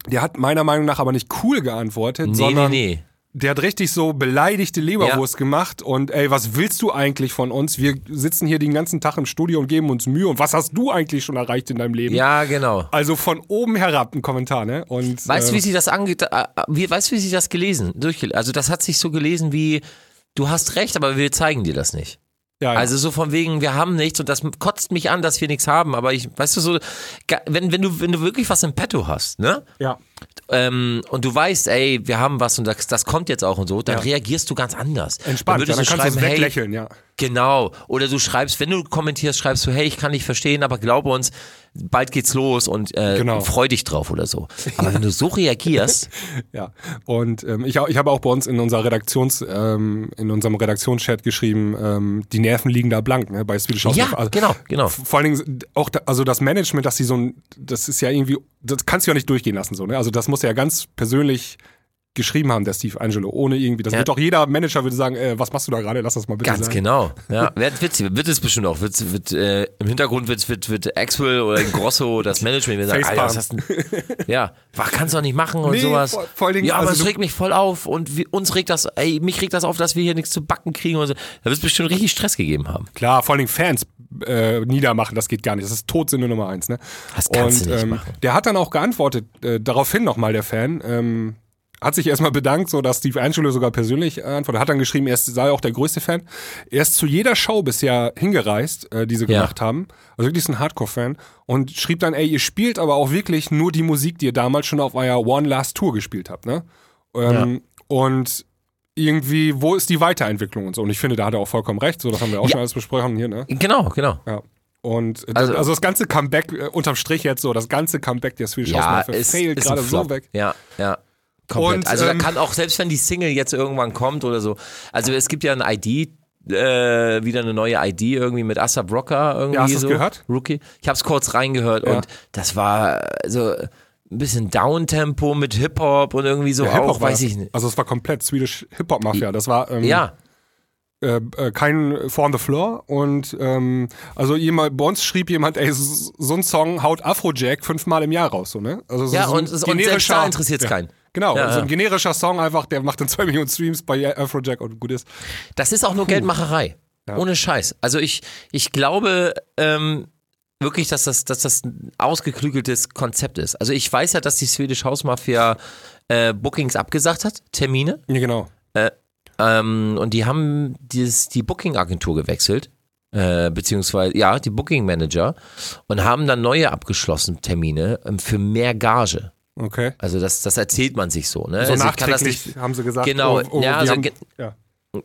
der hat meiner Meinung nach aber nicht cool geantwortet, Nee, sondern nee, nee. Der hat richtig so beleidigte Leberwurst gemacht und ey, was willst du eigentlich von uns? Wir sitzen hier den ganzen Tag im Studio und geben uns Mühe und was hast du eigentlich schon erreicht in deinem Leben? Ja, genau. Also von oben herab ein Kommentar, ne? Und, Weißt du, äh, wie sich das ange äh, wie, weißt du, wie sich das gelesen? Durchgel also das hat sich so gelesen wie, du hast recht, aber wir zeigen dir das nicht. Ja, ja. Also so von wegen, wir haben nichts und das kotzt mich an, dass wir nichts haben, aber ich, weißt du so, wenn, wenn du, wenn du wirklich was im Petto hast, ne? ja. Ähm, und du weißt, ey, wir haben was und das, das kommt jetzt auch und so, dann Ja. reagierst du ganz anders. Entspannt, dann ja, würdest dann du kannst du hey, weglächeln, ja. Genau. Oder du schreibst, wenn du kommentierst, schreibst du, hey, ich kann nicht verstehen, aber glaube uns, bald geht's los und äh, Genau. freu dich drauf oder so. Aber wenn du so reagierst, Ja, und ähm, ich, ich habe auch bei uns in unserer Redaktions, ähm, in unserem Redaktionschat geschrieben, ähm, die Nerven liegen da blank, ne, bei Swedish House Ja, also, genau, genau. Vor allen Dingen auch, da, also das Management, dass sie so ein, das ist ja irgendwie, das kannst du ja nicht durchgehen lassen, so, ne, also das muss ja ganz persönlich geschrieben haben, der Steve Angelo, ohne irgendwie, das Ja. wird doch jeder Manager würde sagen, äh, was machst du da gerade, lass das mal bitte ganz sein. genau. Ja, wird, wird, wird es bestimmt auch. Wird, wird, äh, Im Hintergrund wird, wird, wird Axwell oder Grosso, das Management, wir sagen, Alter, was hast du? Ja, was kannst du doch nicht machen und Nee, sowas. vor- vor Dingen, ja, aber also es regt mich voll auf und wie, uns regt das, ey, mich regt das auf, dass wir hier nichts zu backen kriegen und so. Da wird es bestimmt richtig Stress gegeben haben. Klar, vor allen Dingen Fans äh, niedermachen, das geht gar nicht. Das ist Todsünde Nummer eins. Ne? Das kannst Und du nicht ähm, machen. der hat dann auch geantwortet, äh, daraufhin nochmal der Fan, ähm, hat sich erstmal bedankt, so dass Steve Angelo sogar persönlich äh, antwortet. Hat dann geschrieben, er sei auch der größte Fan. Er ist zu jeder Show bisher hingereist, äh, die sie Ja. gemacht haben. Also wirklich ein Hardcore-Fan. Und schrieb dann, ey, ihr spielt aber auch wirklich nur die Musik, die ihr damals schon auf eurer One Last Tour gespielt habt. Ne? Ähm, Und irgendwie, wo ist die Weiterentwicklung und so? Und ich finde, da hat er auch vollkommen recht. So, das haben wir auch Ja. schon alles besprochen hier, ne? Genau, genau. Ja. Und äh, Also- also, das ganze Comeback, äh, unterm Strich jetzt so, das ganze Comeback der Swedish House Ja, failt ist gerade so weg. Ja, ja. Komplett. Und, also da ähm, kann auch, selbst wenn die Single jetzt irgendwann kommt oder so, also es gibt ja ein ID, äh, wieder eine neue ID irgendwie mit Asap Rocker irgendwie Ja, hast so. gehört? Rookie. Ich hab's kurz reingehört Ja. und das war, also ein bisschen Downtempo mit Hip-Hop und irgendwie so Ja, auch, weiß ich nicht. Also es war komplett Swedish Hip-Hop-Mafia. Das war ähm, Ja, äh, äh, kein Four on the Floor und ähm, also jemand, bei uns schrieb jemand, ey, so, so ein Song haut Afrojack fünfmal im Jahr raus, so, ne? Also so, Ja, so und- und selbst da interessiert's keinen. Genau, Ja, so ein ja. generischer Song einfach, der macht dann zwei Millionen Streams bei Afrojack und gut ist. das ist auch nur Geldmacherei. Ohne Scheiß. Also ich, ich glaube ähm, wirklich, dass das, dass das ein ausgeklügeltes Konzept ist. Also ich weiß ja, dass die Swedish House Mafia äh, Bookings abgesagt hat, Termine. Ja, genau. Ähm, und die haben dieses, die Booking-Agentur gewechselt. Äh, beziehungsweise, ja, die Booking-Manager. Und haben dann neue abgeschlossen Termine ähm, für mehr Gage. Okay. Also das, das erzählt man sich so. Ne? So also nachträglich nicht, haben sie gesagt. Genau, oh, oh, ja, also haben, ja.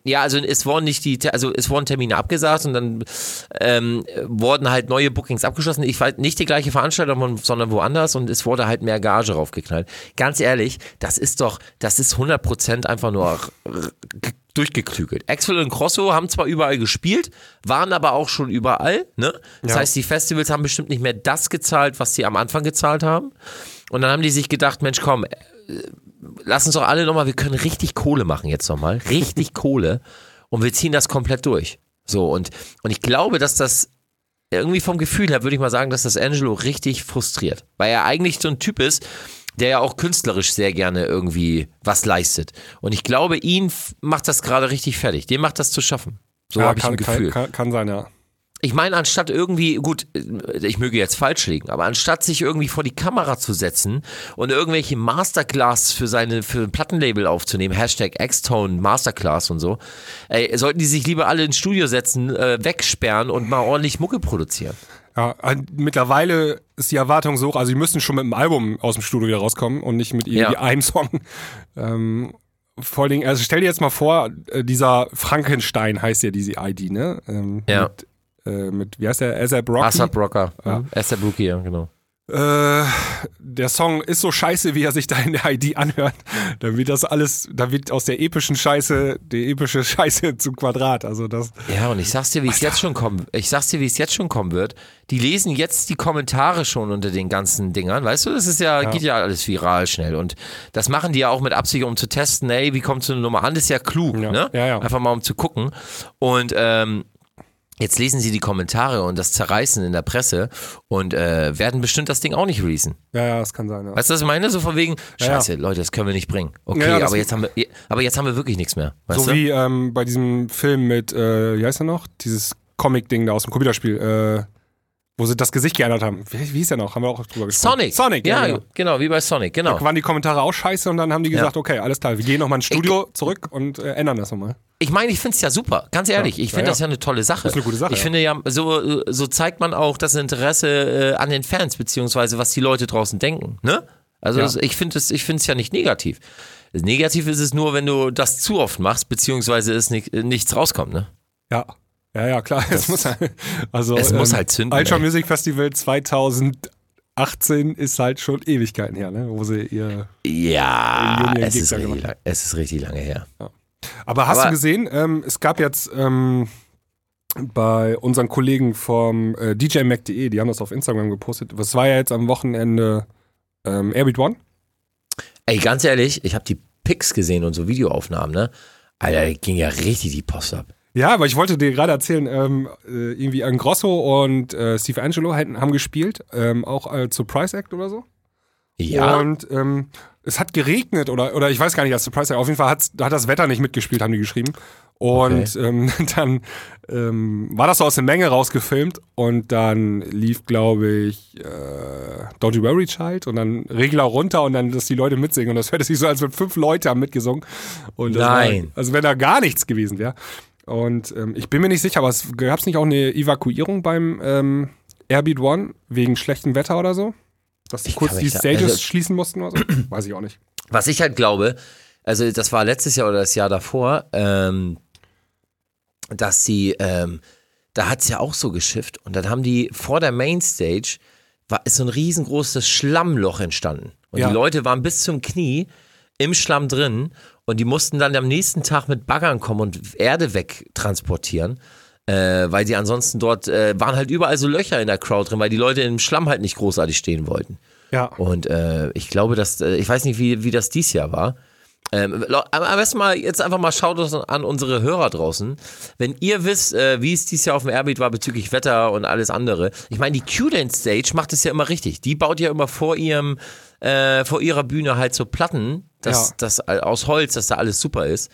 Ja, also es wurden nicht die, also es wurden Termine abgesagt und dann ähm, wurden halt neue Bookings abgeschlossen. Ich weiß nicht die gleiche Veranstaltung, sondern woanders und es wurde halt mehr Gage raufgeknallt. Ganz ehrlich, das ist doch, das ist 100% einfach nur durchgeklügelt. Axel und Crosso haben zwar überall gespielt, waren aber auch schon überall, ne? Das Ja. heißt, die Festivals haben bestimmt nicht mehr das gezahlt, was sie am Anfang gezahlt haben. Und dann haben die sich gedacht, Mensch, komm, lass uns doch alle nochmal, wir können richtig Kohle machen jetzt nochmal. Richtig Kohle. Und wir ziehen das komplett durch. So, und, und ich glaube, dass das irgendwie vom Gefühl her, würde ich mal sagen, dass das Angelo richtig frustriert. Weil er eigentlich so ein Typ ist, der ja auch künstlerisch sehr gerne irgendwie was leistet. Und ich glaube, ihn macht das gerade richtig fertig. Dem macht das zu schaffen. So ja, habe ich ein Gefühl. Kann, kann, kann sein, ja. Ich meine, anstatt irgendwie, gut, ich möge jetzt falsch liegen, aber anstatt sich irgendwie vor die Kamera zu setzen und irgendwelche Masterclass für seine, für ein Plattenlabel aufzunehmen, Hashtag X-Tone Masterclass und so, ey, sollten die sich lieber alle ins Studio setzen, äh, wegsperren und mal ordentlich Mucke produzieren. Ja, mittlerweile ist die Erwartung so hoch, also die müssen schon mit einem Album aus dem Studio wieder rauskommen und nicht mit irgendwie Ja. einem Song. Ähm, vor allen Dingen, also stell dir jetzt mal vor, äh, dieser Frankenstein heißt ja diese ID, ne? Ähm, Ja. Mit, äh, mit, wie heißt der? ASAP Rocky? ASAP Rocker, ja. ASAP Rookie, ja, genau. Äh, der Song ist so scheiße, wie er sich da in der ID anhört. Dann wird das alles, da wird aus der epischen Scheiße, die epische Scheiße zum Quadrat. Also das, Ja, und ich sag's dir, wie es jetzt schon kommen, ich sag's dir, wie es jetzt schon kommen wird. Die lesen jetzt die Kommentare schon unter den ganzen Dingern, weißt du, das ist ja, geht ja alles viral schnell und das machen die ja auch mit Absicht, um zu testen, ey, wie kommt so eine Nummer an, das ist ja klug, Ja, ne? ja, ja. Einfach mal um zu gucken und, ähm, Jetzt lesen sie die Kommentare und das Zerreißen in der Presse und äh, werden bestimmt das Ding auch nicht releasen. ja, ja, das kann sein. Ja. Weißt du, was ich meine? So von wegen, Ja, ja. scheiße, Leute, das können wir nicht bringen. Okay, Ja, ja, aber, jetzt haben wir, aber jetzt haben wir wirklich nichts mehr. So du? wie ähm, bei diesem Film mit, äh, wie heißt er noch? Dieses Comic-Ding da aus dem Computerspiel, äh, wo sie das Gesicht geändert haben. Wie, wie hieß der noch? Haben wir auch drüber gesprochen. Sonic. Sonic, ja, ja. genau. genau, wie bei Sonic, genau. Da waren die Kommentare auch scheiße und dann haben die gesagt, okay, alles klar, wir gehen nochmal ins Studio zurück und äh, ändern das nochmal. Ich meine, ich finde es ja super, ganz ehrlich. Ich finde Ja, ja. das ja eine tolle Sache. ist eine gute Sache, Ich ja. finde ja, so, so zeigt man auch das Interesse äh, an den Fans, beziehungsweise was die Leute draußen denken. Ne? Also Ja. das, ich finde es ich ja nicht negativ. Das Negativ ist es nur, wenn du das zu oft machst, beziehungsweise es nicht, äh, nichts rauskommt. Ne? Ja. Ja, ja, klar. es muss halt, also, es muss halt zünden, Ultra. Music Festival 2018 ist halt schon Ewigkeiten her, ne? Wo sie ihr. Ja, es ist, richtig lang, es ist richtig lange her. Aber hast Aber- du gesehen, ähm, es gab jetzt ähm, bei unseren Kollegen vom äh, DJMac.de, die haben das auf Instagram gepostet. Was war ja jetzt am Wochenende ähm, Airbeat One? Ey, ganz ehrlich, ich habe die Pics gesehen und so Videoaufnahmen, ne? Alter, da ging ja richtig die Post ab. Ja, aber ich wollte dir gerade erzählen, ähm, äh, irgendwie Angrosso und äh, Steve Angelo hätten, haben gespielt, ähm, auch als Surprise Act oder so. Ja, Und ähm, es hat geregnet oder, oder ich weiß gar nicht, als Surprise Act. Auf jeden Fall hat das Wetter nicht mitgespielt, haben die geschrieben. Und ähm, dann ähm, war das so aus der Menge rausgefilmt und dann lief, glaube ich, äh, Don't You Worry Child und dann Regler runter und dann, dass die Leute mitsingen. Und das hörte sich so, als wenn fünf Leute haben mitgesungen. Und Nein. War, also wenn da gar nichts gewesen wäre. Und ähm, ich bin mir nicht sicher, aber es gab es nicht auch eine Evakuierung beim ähm, Airbeat One wegen schlechtem Wetter oder so? Dass die Ich kurz die Stages also- schließen mussten oder so? Weiß ich auch nicht. was ich halt glaube, also das war letztes Jahr oder das Jahr davor, ähm, dass sie, ähm, da hat es ja auch so geschifft und dann haben die vor der Mainstage, war, ist so ein riesengroßes Schlammloch entstanden. Und Ja. die Leute waren bis zum Knie im Schlamm drin und die mussten dann am nächsten Tag mit Baggern kommen und Erde wegtransportieren. Äh, weil sie ansonsten dort äh, waren halt überall so Löcher in der Crowd drin, weil die Leute im Schlamm halt nicht großartig stehen wollten. Ja. Und äh, ich glaube, dass, äh, ich weiß nicht, wie, wie das dies Jahr war. Ähm, am am besten mal jetzt einfach mal schaut uns an unsere Hörer draußen. Wenn ihr wisst, äh, wie es dieses Jahr auf dem Airbeat war bezüglich Wetter und alles andere. Ich meine, die Q-Dance Stage macht es ja immer richtig. Die baut ja immer vor ihrem, äh, vor ihrer Bühne halt so Platten, dass, Ja. das aus Holz, dass da alles super ist.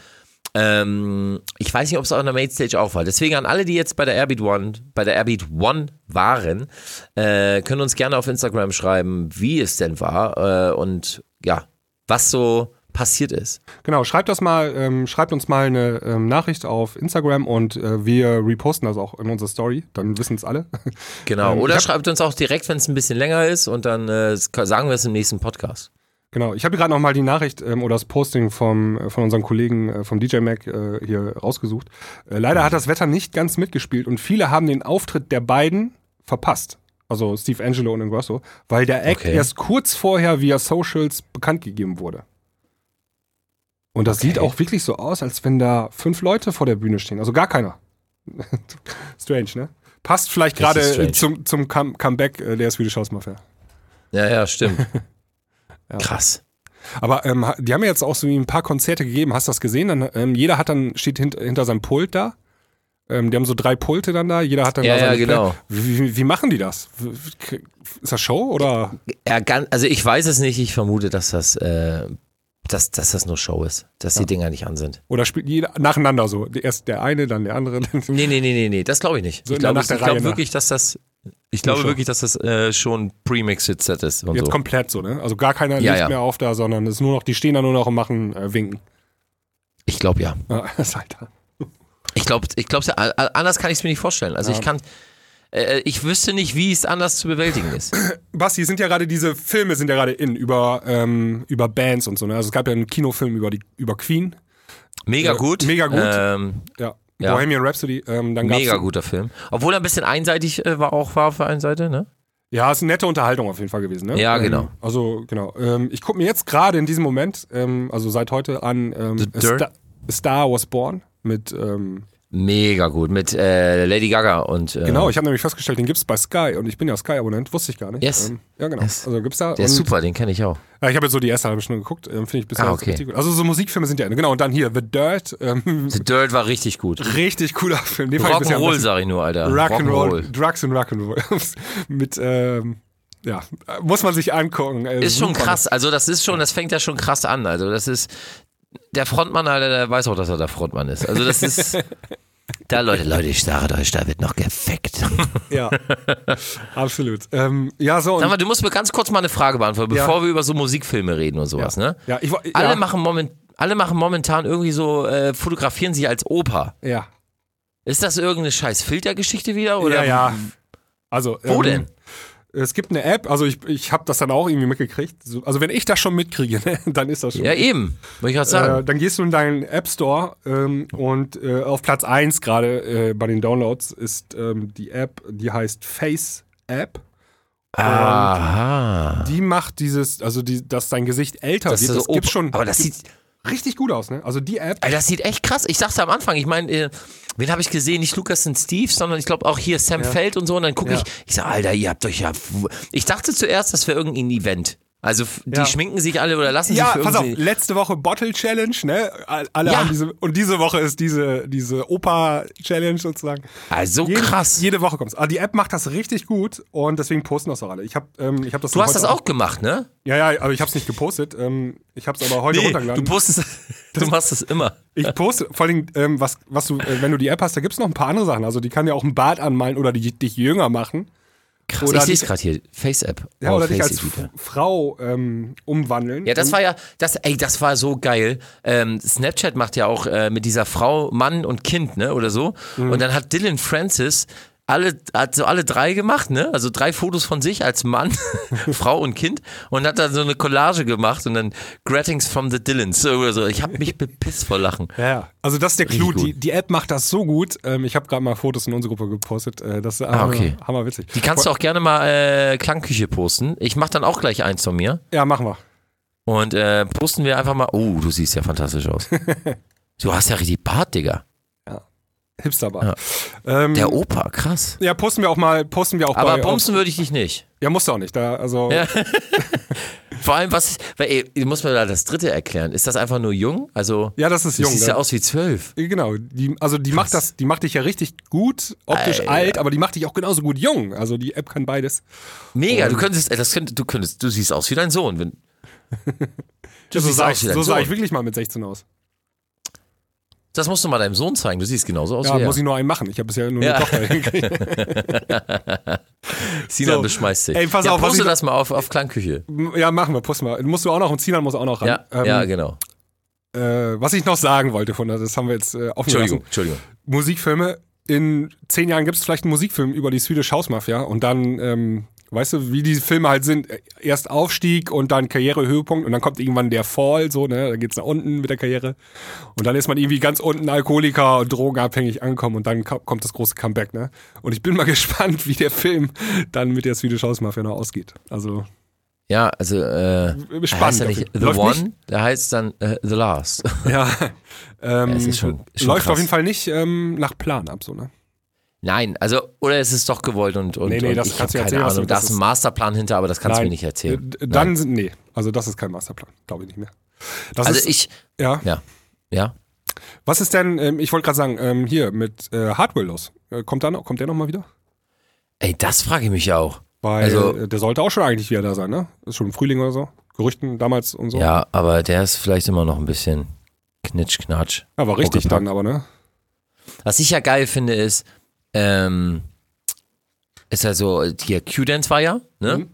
Ähm, ich weiß nicht, ob es auf der Mainstage auch war. Deswegen an alle, die jetzt bei der Airbeat One, bei der Airbeat One waren, äh, können uns gerne auf Instagram schreiben, wie es denn war äh, und ja, was so passiert ist. Genau, schreibt das mal, ähm, schreibt uns mal eine ähm, Nachricht auf Instagram und äh, wir reposten das auch in unsere Story, dann wissen es alle. Genau. Ähm, Oder hab- schreibt uns auch direkt, wenn es ein bisschen länger ist und dann äh, sagen wir es im nächsten Podcast. Genau, ich habe gerade noch mal die Nachricht ähm, oder das Posting vom, äh, von unserem Kollegen äh, vom DJ Mac äh, hier rausgesucht. Äh, leider hat das Wetter nicht ganz mitgespielt und viele haben den Auftritt der beiden verpasst. Also Steve Angelo und Ingrosso, weil der Act Okay. erst kurz vorher via Socials bekannt gegeben wurde. Und das Okay. sieht auch wirklich so aus, als wenn da fünf Leute vor der Bühne stehen. Also gar keiner. strange, ne? Passt vielleicht gerade äh, zum, zum Come Comeback äh, der Swedish House Mafia. Ja, ja, stimmt. Krass. Aber ähm, die haben ja jetzt auch so ein paar Konzerte gegeben. Hast du das gesehen? Dann, ähm, jeder hat dann steht hint, hinter seinem Pult da. Ähm, die haben so drei Pulte dann da. Jeder hat dann Ja, da seine ja, genau. Wie, wie, wie machen die das? Ist das Show oder? Ja, ganz, also ich weiß es nicht, ich vermute, dass das, äh, dass, dass das nur Show ist, dass die Dinger nicht an sind. Oder spielt jeder nacheinander so? Erst der eine, dann der andere. Nee, nee, nee, nee, nee, das glaube ich nicht. So ich glaube glaub nach. wirklich, dass das, ich glaube wirklich, dass das äh, schon Pre-Mixed Set ist Jetzt so. komplett so, ne? Also gar keiner Ja, ja. mehr auf da, sondern es ist nur noch, die stehen da nur noch und machen äh, Winken. Ich glaube ja. Ja, da. Ich glaube, ich glaube, anders kann ich es mir nicht vorstellen. Also ich kann, ich wüsste nicht, wie es anders zu bewältigen ist. Basti, sind ja gerade diese Filme sind ja gerade in über, ähm, über Bands und so. Ne? Also es gab ja einen Kinofilm über, die, über Queen. Mega Äh, gut. mega gut. Ähm, Ja. Ja. Bohemian Rhapsody. Ähm, mega guter Film. Obwohl er ein bisschen einseitig äh, war, auch war auf der einen Seite, ne? Ja, ist eine nette Unterhaltung auf jeden Fall gewesen, ne? Ja, ähm, genau. Also, genau. Ähm, ich gucke mir jetzt gerade in diesem Moment, ähm, also seit heute an, ähm, A? Star, A Star Was Born mit, ähm, Mega gut. Mit äh, Lady Gaga und. Äh, genau, ich habe nämlich festgestellt, den gibt's bei Sky und ich bin ja Sky-Abonnent, wusste ich gar nicht. Yes. Ähm, ja, genau. Yes. Also gibt's da. Der ist super, den kenne ich auch. Ja, ich habe jetzt so die erste halbe Stunde geguckt, ähm, finde ich bisher Ah, okay. richtig gut. Also so Musikfilme sind ja, genau. Und dann hier, The Dirt, ähm, The Dirt war richtig gut. richtig cooler Film. Rock'n'Roll, sag ich nur, Alter. Rock'n'Roll, Drugs and Rock'n'Roll. mit, ähm, ja, muss man sich angucken. Ist schon krass. Also das ist schon, das fängt ja schon krass an. Also das ist der Frontmann, Alter, der weiß auch, dass er der Frontmann ist. Also das ist da Leute, Leute, ich sage euch, da wird noch gefickt. Ja, absolut. Ähm, ja, so. Sag mal, du musst mir ganz kurz mal eine Frage beantworten, Ja. bevor wir über so Musikfilme reden und sowas, ne? ja, ich, Alle ja, machen moment, alle machen momentan irgendwie so, äh, fotografieren sich als Opa. Ja, Ist das irgendeine scheiß Filtergeschichte wieder? Oder ja, ja. Also, Wo ähm, denn? Es gibt eine App, also ich, ich habe das dann auch irgendwie mitgekriegt. So, also wenn ich das schon mitkriege, ne, dann ist das schon. Ja, eben. Wollte ich gerade sagen. Äh, dann gehst du in deinen App Store ähm, und äh, auf Platz 1 gerade äh, bei den Downloads ist ähm, die App, die heißt Face App. Aha. Die macht dieses, also die, dass dein Gesicht älter Das wird. Das so gibt Opa- schon aber das sieht- richtig gut aus, ne? Also die App. Alter, das sieht echt krass. Ich dachte am Anfang, ich meine, äh, wen habe ich gesehen? Nicht Lukas und Steve, sondern ich glaube auch hier Sam Feld und so. Und dann gucke Ja. ich, ich sage, Alter, ihr habt euch ja. Ich dachte zuerst, das wäre irgendein Event. Also die Ja. schminken sich alle oder lassen Ja, sich für pass auf, irgendwie. letzte Woche Bottle Challenge, ne? All- Alle Ja. haben diese, und diese Woche ist diese, diese Opa Challenge sozusagen. Also Jede, krass. Jede Woche kommt's. Aber die App macht das richtig gut und deswegen posten das auch alle. Ich habe ähm, ich hab das Du hast das auch gemacht, ne? Ja, ja, aber ich habe es nicht gepostet. Ähm, ich habe es aber heute du runtergeladen. postest, du machst das immer. Ich poste, vor allem, ähm, was, was du, äh, wenn du die App hast, da gibt's noch ein paar andere Sachen. Also die kann ja auch ein Bart anmalen oder die, dich jünger machen. Krass, Oder ich sehe es gerade hier. Face-App. Ja, Oh, oder dich als. F- Frau ähm, umwandeln. Ja, das war ja, das, ey, das war so geil. Ähm, Snapchat macht ja auch äh, mit dieser Frau Mann und Kind, ne, oder so. Mhm. Und dann hat Dylan Francis alle, hat so alle drei gemacht, ne? Also drei Fotos von sich als Mann, Frau und Kind und hat dann so eine Collage gemacht und dann Greetings from the Dylans so. Ich habe mich bepisst vor Lachen. Ja, ja. Also das ist der Clou. Die, die App macht das so gut. Ähm, ich habe gerade mal Fotos in unsere Gruppe gepostet. Äh, das ist Ah, okay. hammer, hammerwitzig. Die kannst du auch gerne mal äh, Klangküche posten. Ich mache dann auch gleich eins von mir. Ja, machen wir. Und äh, posten wir einfach mal. Oh, du siehst ja fantastisch aus. du hast ja richtig Bart, Digga. Hipsterbar. Ähm, Der Opa, krass. ja, posten wir auch mal, posten wir auch Aber bei. würde ich dich nicht. Ja, musst du auch nicht. Da, also, Ja. Vor allem, was, weil, ey, du musst mir da das dritte erklären. Ist das einfach nur jung? Also, Ja, das ist du jung, siehst ne? ja aus wie zwölf. Genau, die, also die macht das, die macht dich ja richtig gut, optisch Alter. alt, aber die macht dich auch genauso gut jung. Also die App kann beides. Mega, du könntest, das könnt, du könntest, du siehst aus wie dein Sohn. Wenn, du so sah, aus ich, wie dein so sah ich wirklich mal mit 16 aus. Das musst du mal deinem Sohn zeigen. Du siehst genauso aus Ja, er. muss ich nur einen machen. Ich habe bisher nur Ja. eine Tochter hingekriegt. Sinan So. beschmeißt sich. Ey, pass ja, auf, poste das mal auf, auf Klangküche. Ja, machen wir, posten wir. Musst du auch noch und Sinan muss auch noch ran. Ja, Ähm, ja, genau. äh, was ich noch sagen wollte von das haben wir jetzt äh, offen Entschuldigung, gelassen. Entschuldigung. Musikfilme. In zehn Jahren gibt es vielleicht einen Musikfilm über die Swedish House Mafia und dann, ähm, weißt du, wie die Filme halt sind, erst Aufstieg und dann Karrierehöhepunkt und dann kommt irgendwann der Fall, so, ne, da geht's nach unten mit der Karriere und dann ist man irgendwie ganz unten Alkoholiker und drogenabhängig angekommen und dann ko- kommt das große Comeback, ne. Und ich bin mal gespannt, wie der Film dann mit der Swedish House Mafia noch ausgeht. Also, Ja, also, äh, spannend. heißt ja nicht. The Läuft One, nicht? der heißt dann äh, The Last. Ja, ähm, es ist schon- schon läuft krass. auf jeden Fall nicht ähm, nach Plan ab, so, ne. Nein, also, oder es ist doch gewollt und, und, Nee, nee, und das ich kannst du habe erzählen, keine du- Ahnung. Da ist ein Masterplan hinter, aber das kannst du mir Nein. nicht erzählen. Äh, Dann sind, nee, also das ist kein Masterplan, glaube ich nicht mehr. Das Also ist, ich, ja. ja, ja. Was ist denn, ähm, ich wollte gerade sagen, ähm, hier mit äh, Hardware los. Äh, kommt, da noch, kommt der nochmal wieder? Ey, das frage ich mich auch. Weil Also- äh, der sollte auch schon eigentlich wieder da sein, ne? Ist schon im Frühling oder so. Gerüchten damals und so. Ja, aber der ist vielleicht immer noch ein bisschen knitsch-knatsch. Ja, war richtig dann, aber ne? Was ich ja geil finde, ist, ähm, ist also, hier Q-Dance war ja, ne? Mhm.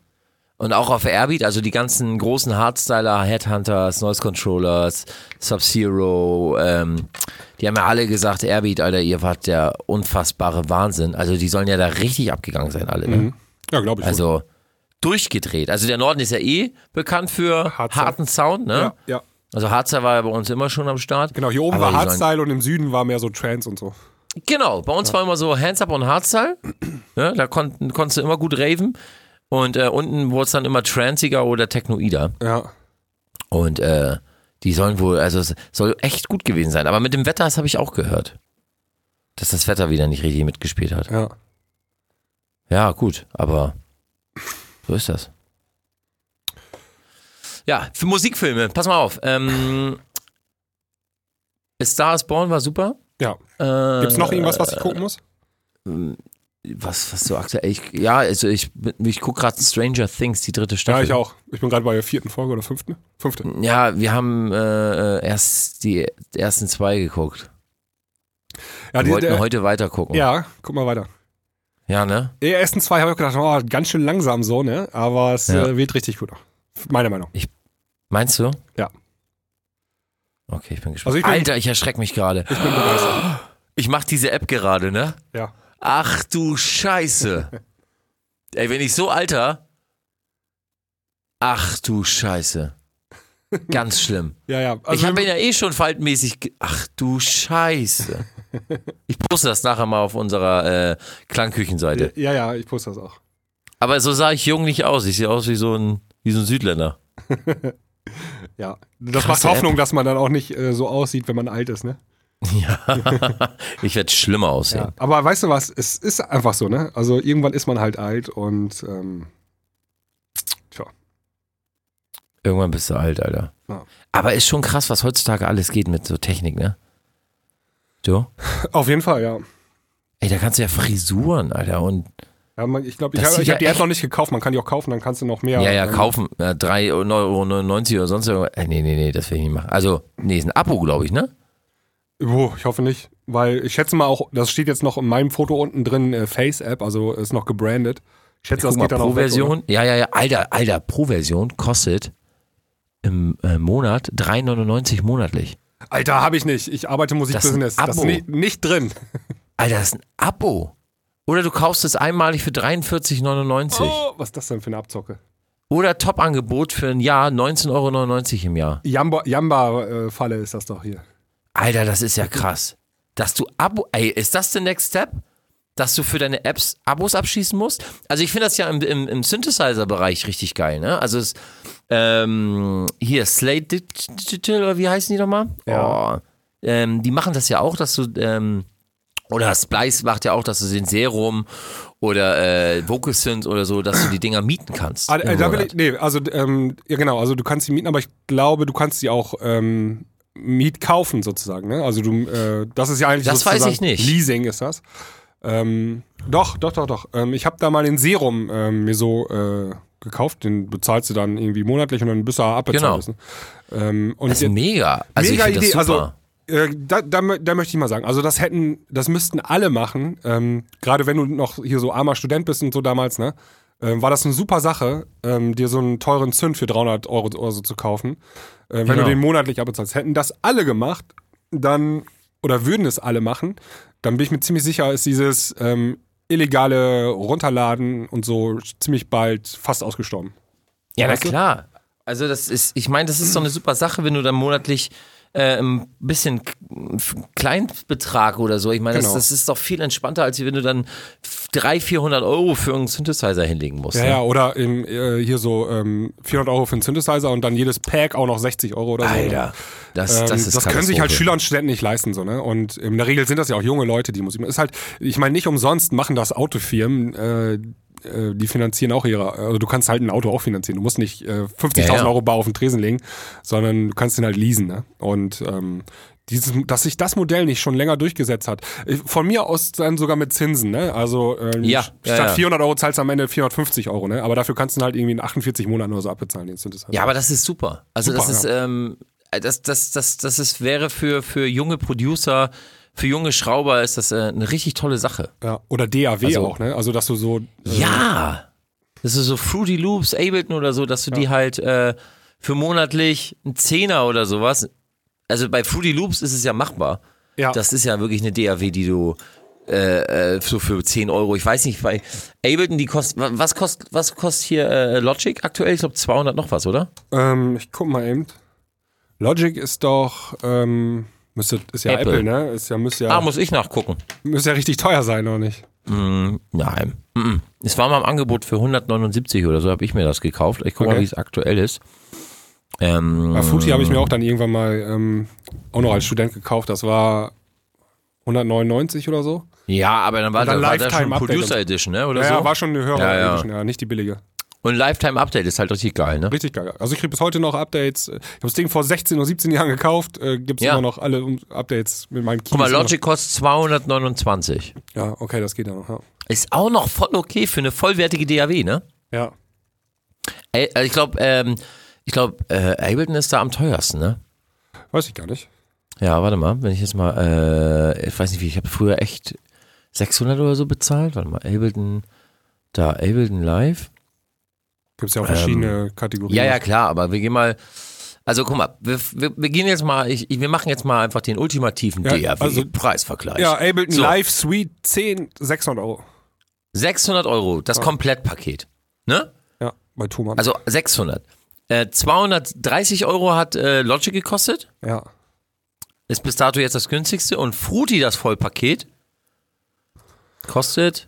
Und auch auf Airbeat, also die ganzen großen Hardstyler, Headhunters, Noise Controllers, Sub-Zero, ähm, die haben ja alle gesagt, Airbeat, Alter, ihr wart der unfassbare Wahnsinn. Also die sollen ja da richtig abgegangen sein, alle, ne? Mhm. Ja, glaube ich. Also durchgedreht. Also der Norden ist ja eh bekannt für Hardstyle. harten Sound, ne? ja, ja. Also Hardstyle war ja bei uns immer schon am Start. Genau, hier oben Aber war Hardstyle und im Süden war mehr so Trance und so. Genau, bei uns war immer so Hands Up und Hardstyle. Ja, da kon konntest du immer gut raven. Und äh, unten wurde es dann immer tranziger oder technoider. Ja. Und äh, die sollen wohl, also es soll echt gut gewesen sein. Aber mit dem Wetter, das habe ich auch gehört. Dass das Wetter wieder nicht richtig mitgespielt hat. Ja. Ja, gut, aber so ist das. Ja, für Musikfilme, pass mal auf. Ähm, Star is Born war super. Ja. Äh, Gibt's noch irgendwas, was ich gucken muss? was, was so aktuell. Ich, ja, also ich, ich gucke gerade Stranger Things, die dritte Ja, Staffel. ich auch. Ich bin gerade bei der vierten Folge oder fünften. Fünfte. Ja, wir haben äh, erst die ersten zwei geguckt. Ja, Wir die, wollten der, heute weiter gucken. ja, guck mal weiter. Ja, ne? Die ersten zwei habe ich gedacht, oh, ganz schön langsam so, ne? Aber es Ja. äh, wird richtig gut. Meiner Meinung. Meinst du? Ja. Okay, ich bin gespannt. Also ich bin- Alter, ich erschreck mich gerade. Ich bin begeistert. Ich mach diese App gerade, ne? Ja. Ach du Scheiße. Ey, wenn ich so alter. Ach du Scheiße. Ganz schlimm. Ja, ja. ich Also, habe ihn ja eh schon faltenmäßig. ge- Ach du Scheiße. Ich poste das nachher mal auf unserer äh, Klangküchenseite. ja, ja, ich poste das auch. Aber so sah ich jung nicht aus. Ich sehe aus wie so ein, wie so ein Südländer. Ja. Das Krasse macht Hoffnung, dass man dann auch nicht äh, so aussieht, wenn man alt ist, ne? Ja. ich werde schlimmer aussehen. Ja. Aber weißt du was? Es ist einfach so, ne? Also irgendwann ist man halt alt und ähm, tja. Irgendwann bist du alt, Alter. Ja. Aber ist schon krass, was heutzutage alles geht mit so Technik, ne? Du? Auf jeden Fall, ja. Ey, da kannst du ja Frisuren, Alter. Und ja man, ich glaube, ich Das habe ich hab die App noch nicht gekauft. Man kann die auch kaufen, dann kannst du noch mehr. ja, ja, ähm, kaufen. Äh, 3,99 Euro oder sonst irgendwas. Äh, nee, nee, nee, das will ich nicht machen. Also, nee, ist ein Abo, glaube ich, ne? Oh, ich hoffe nicht. Weil ich schätze mal auch, das steht jetzt noch in meinem Foto unten drin, äh, Face-App, also ist noch gebrandet. Ich schätze, das Guck mal, geht dann? Pro-Version. Ja, ja, ja. Alter, Alter, Pro-Version kostet im äh, Monat 3,99 monatlich. Alter, habe ich nicht. Ich arbeite Musikbusiness. Das ist ein Das ist Abo. nicht, nicht drin. Alter, das ist ein Abo. Oder du kaufst es einmalig für 43,99. Oh, was ist das denn für eine Abzocke? Oder Top-Angebot für ein Jahr 19,99 Euro im Jahr. Jamba- Jamba-Falle ist das doch hier. Alter, das ist ja krass. Dass du Abo. Ey, ist das der Next Step? Dass du für deine Apps Abos abschließen musst? Also ich finde das ja im, im, im Synthesizer-Bereich richtig geil, ne? Also es, ähm, hier, Slate Digital, oder wie heißen die nochmal? Ja. Oh, ähm, die machen das ja auch, dass du ähm, Oder Splice macht ja auch, dass du den Serum oder äh, Vocalsynth oder so, dass du die Dinger mieten kannst. Ah, äh, da will ich, nee, also ähm, ja genau, also du kannst sie mieten, aber ich glaube, du kannst sie auch ähm, Miet kaufen sozusagen. Ne? Also du, äh, das ist ja eigentlich Das weiß ich nicht. Leasing ist das. Ähm, doch, doch, doch, doch. Ähm, ich habe da mal den Serum ähm, mir so äh, gekauft, den bezahlst du dann irgendwie monatlich und dann bist du abbezahlt. Genau. müssen. Ähm, und Das ist mega. Also Mega ich finde das Idee. Also, da, da, mö- da möchte ich mal sagen, also das hätten, das müssten alle machen. Ähm, Gerade wenn du noch hier so armer Student bist und so damals, ne? Ähm, war das eine super Sache, ähm, dir so einen teuren Zünd für 300 Euro oder so zu kaufen, äh, wenn Genau. du den monatlich abbezahlst. Hätten das alle gemacht, dann, oder würden es alle machen, dann bin ich mir ziemlich sicher, ist dieses ähm, illegale Runterladen und so ziemlich bald fast ausgestorben. Ja, na Weißt du? klar. Also das ist, ich meine, das ist so eine super Sache, wenn du dann monatlich äh, ein bisschen Kleinbetrag oder so. Ich meine, Genau. das, das ist doch viel entspannter, als wenn du dann 300, 400 Euro für irgendeinen Synthesizer hinlegen musst. Ja, ne? ja, oder im, äh, hier so ähm, 400 Euro für einen Synthesizer und dann jedes Pack auch noch 60 Euro oder so. Alter, das, Ähm, das ist das können sich halt. Schüler und Studenten nicht leisten, so, ne? Und in der Regel sind das ja auch junge Leute, die Musik machen. Ist halt, ich meine, nicht umsonst machen das Autofirmen, äh, äh, die finanzieren auch ihre, also du kannst halt ein Auto auch finanzieren. Du musst nicht äh, 50.000 Ja, ja. Euro bar auf den Tresen legen, sondern du kannst den halt leasen, ne? Und ähm, dieses, dass sich das Modell nicht schon länger durchgesetzt hat. Von mir aus dann sogar mit Zinsen, ne? Also ähm, Ja, statt ja, ja. 400 Euro zahlst du am Ende 450 Euro, ne? Aber dafür kannst du halt irgendwie in 48 Monaten oder so abbezahlen, den Synthesizer. Ja, aber das ist super. Also Super, das ist, ähm, das, das, das, das ist, wäre für, für junge Producer, für junge Schrauber ist das äh, eine richtig tolle Sache. Ja, oder DAW Also- auch, ne? Also, dass du so. Äh, Ja! Das ist so Fruity Loops, Ableton oder so, dass du die halt äh, für monatlich einen Zehner oder sowas. Also bei Fruity Loops ist es ja machbar. Ja. Das ist ja wirklich eine DAW, die du äh, äh, so für 10 Euro, ich weiß nicht, bei Ableton, die kostet, wa- was kostet, was kostet hier äh, Logic aktuell? Ich glaube 200 noch was, oder? Ähm, ich guck mal eben. Logic ist doch. Ähm, müsste, ist ja Apple, Apple. ne? Ist ja, müsste ja, Ah, muss ich nachgucken. müsste ja richtig teuer sein, oder nicht? Mm, nein. Mm, mm. Es war mal im Angebot für 179 oder so, habe ich mir das gekauft. Ich gucke mal, Okay. wie es aktuell ist. Ähm, Bei Fruity habe ich mir auch dann irgendwann mal ähm, auch noch als Student gekauft. Das war 199 oder so. Ja, aber dann war, dann da, war das schon Producer Edition, ne? Oder Ja, so? ja, war schon eine höhere Ja, ja. Edition, ja, nicht die billige. Und Lifetime Update ist halt richtig geil, ne? Richtig geil. Also ich kriege bis heute noch Updates. Ich habe das Ding vor 16 oder 17 Jahren gekauft. Äh, Gibt es Ja. immer noch alle Updates mit meinem Keys. Guck mal, Logic kostet 229. Ja, okay, das geht ja noch. Ja. Ist auch noch voll okay für eine vollwertige DAW, ne? ja. Ey, also ich glaube, ähm, ich glaube, äh, Ableton ist da am teuersten, ne? Weiß ich gar nicht. Ja, warte mal, wenn ich jetzt mal, äh, ich weiß nicht wie, ich habe früher echt 600 oder so bezahlt. Warte mal, Ableton, da, Ableton Live. Gibt es ja auch verschiedene Kategorien. Ähm, Ja, ja, klar, aber wir gehen mal, also guck mal, wir, wir, wir gehen jetzt mal, ich, wir machen jetzt mal einfach den ultimativen Ja, also- DAW-Preisvergleich. Ja, Ableton So. Live Suite 10, 600 Euro. 600 Euro, das Komplettpaket, ne? Ja, bei Thomann. Also 600. Äh, 230 Euro hat äh, Logic gekostet, ja. ist bis dato jetzt das günstigste und Fruity, das Vollpaket, kostet,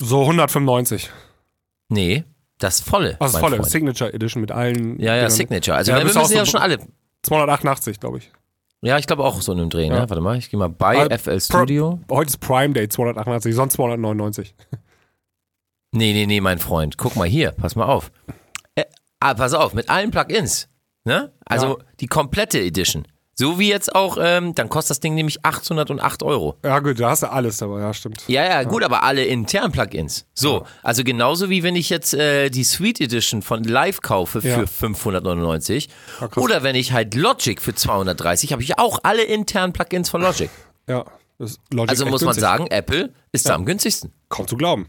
So 195. nee, das volle. Also mein volle Freund. Signature Edition mit allen. Ja, ja, Dingern. Signature. Also Ja, wir müssen ja schon alle. 288, glaube ich. Ja, ich glaube auch so in einem Dreh, Ja. ne? Warte mal, ich gehe mal bei Ah, FL Pro- Studio. Heute ist Prime Day 288, sonst 299. Nee, nee, nee, mein Freund. Guck mal hier, pass mal auf. Äh, ah, pass auf, mit allen Plugins. Ne? Also Ja. die komplette Edition. So wie jetzt auch, ähm, dann kostet das Ding nämlich 808 Euro. Ja, gut, da hast du alles dabei, ja, stimmt. Ja, ja, gut, aber alle internen Plugins. So, also genauso wie wenn ich jetzt äh, die Suite Edition von Live kaufe für Ja. 599 krass. oder wenn ich halt Logic für 230, habe ich auch alle internen Plugins von Logic. Ja, das ist Logic Also muss man günstig. sagen, Apple ist da am günstigsten. Kaum zu glauben.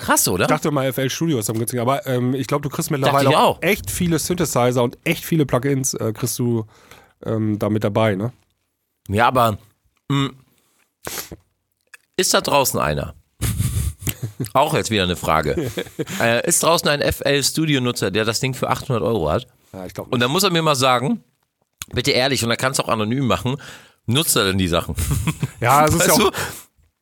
Krass, oder? Ich dachte mal, FL Studio ist am günstigsten, aber ähm, ich glaube, du kriegst mittlerweile auch. echt viele Synthesizer und echt viele Plugins äh, kriegst du ähm, da mit dabei, ne? Ja, aber mh, ist da draußen einer? Auch jetzt wieder eine Frage. äh, ist draußen ein FL Studio Nutzer, der das Ding für 800 Euro hat? Ja, ich glaube Und dann muss er mir mal sagen, bitte ehrlich, und er kann es auch anonym machen, nutzt er denn die Sachen? Ja, es ist ja auch, du?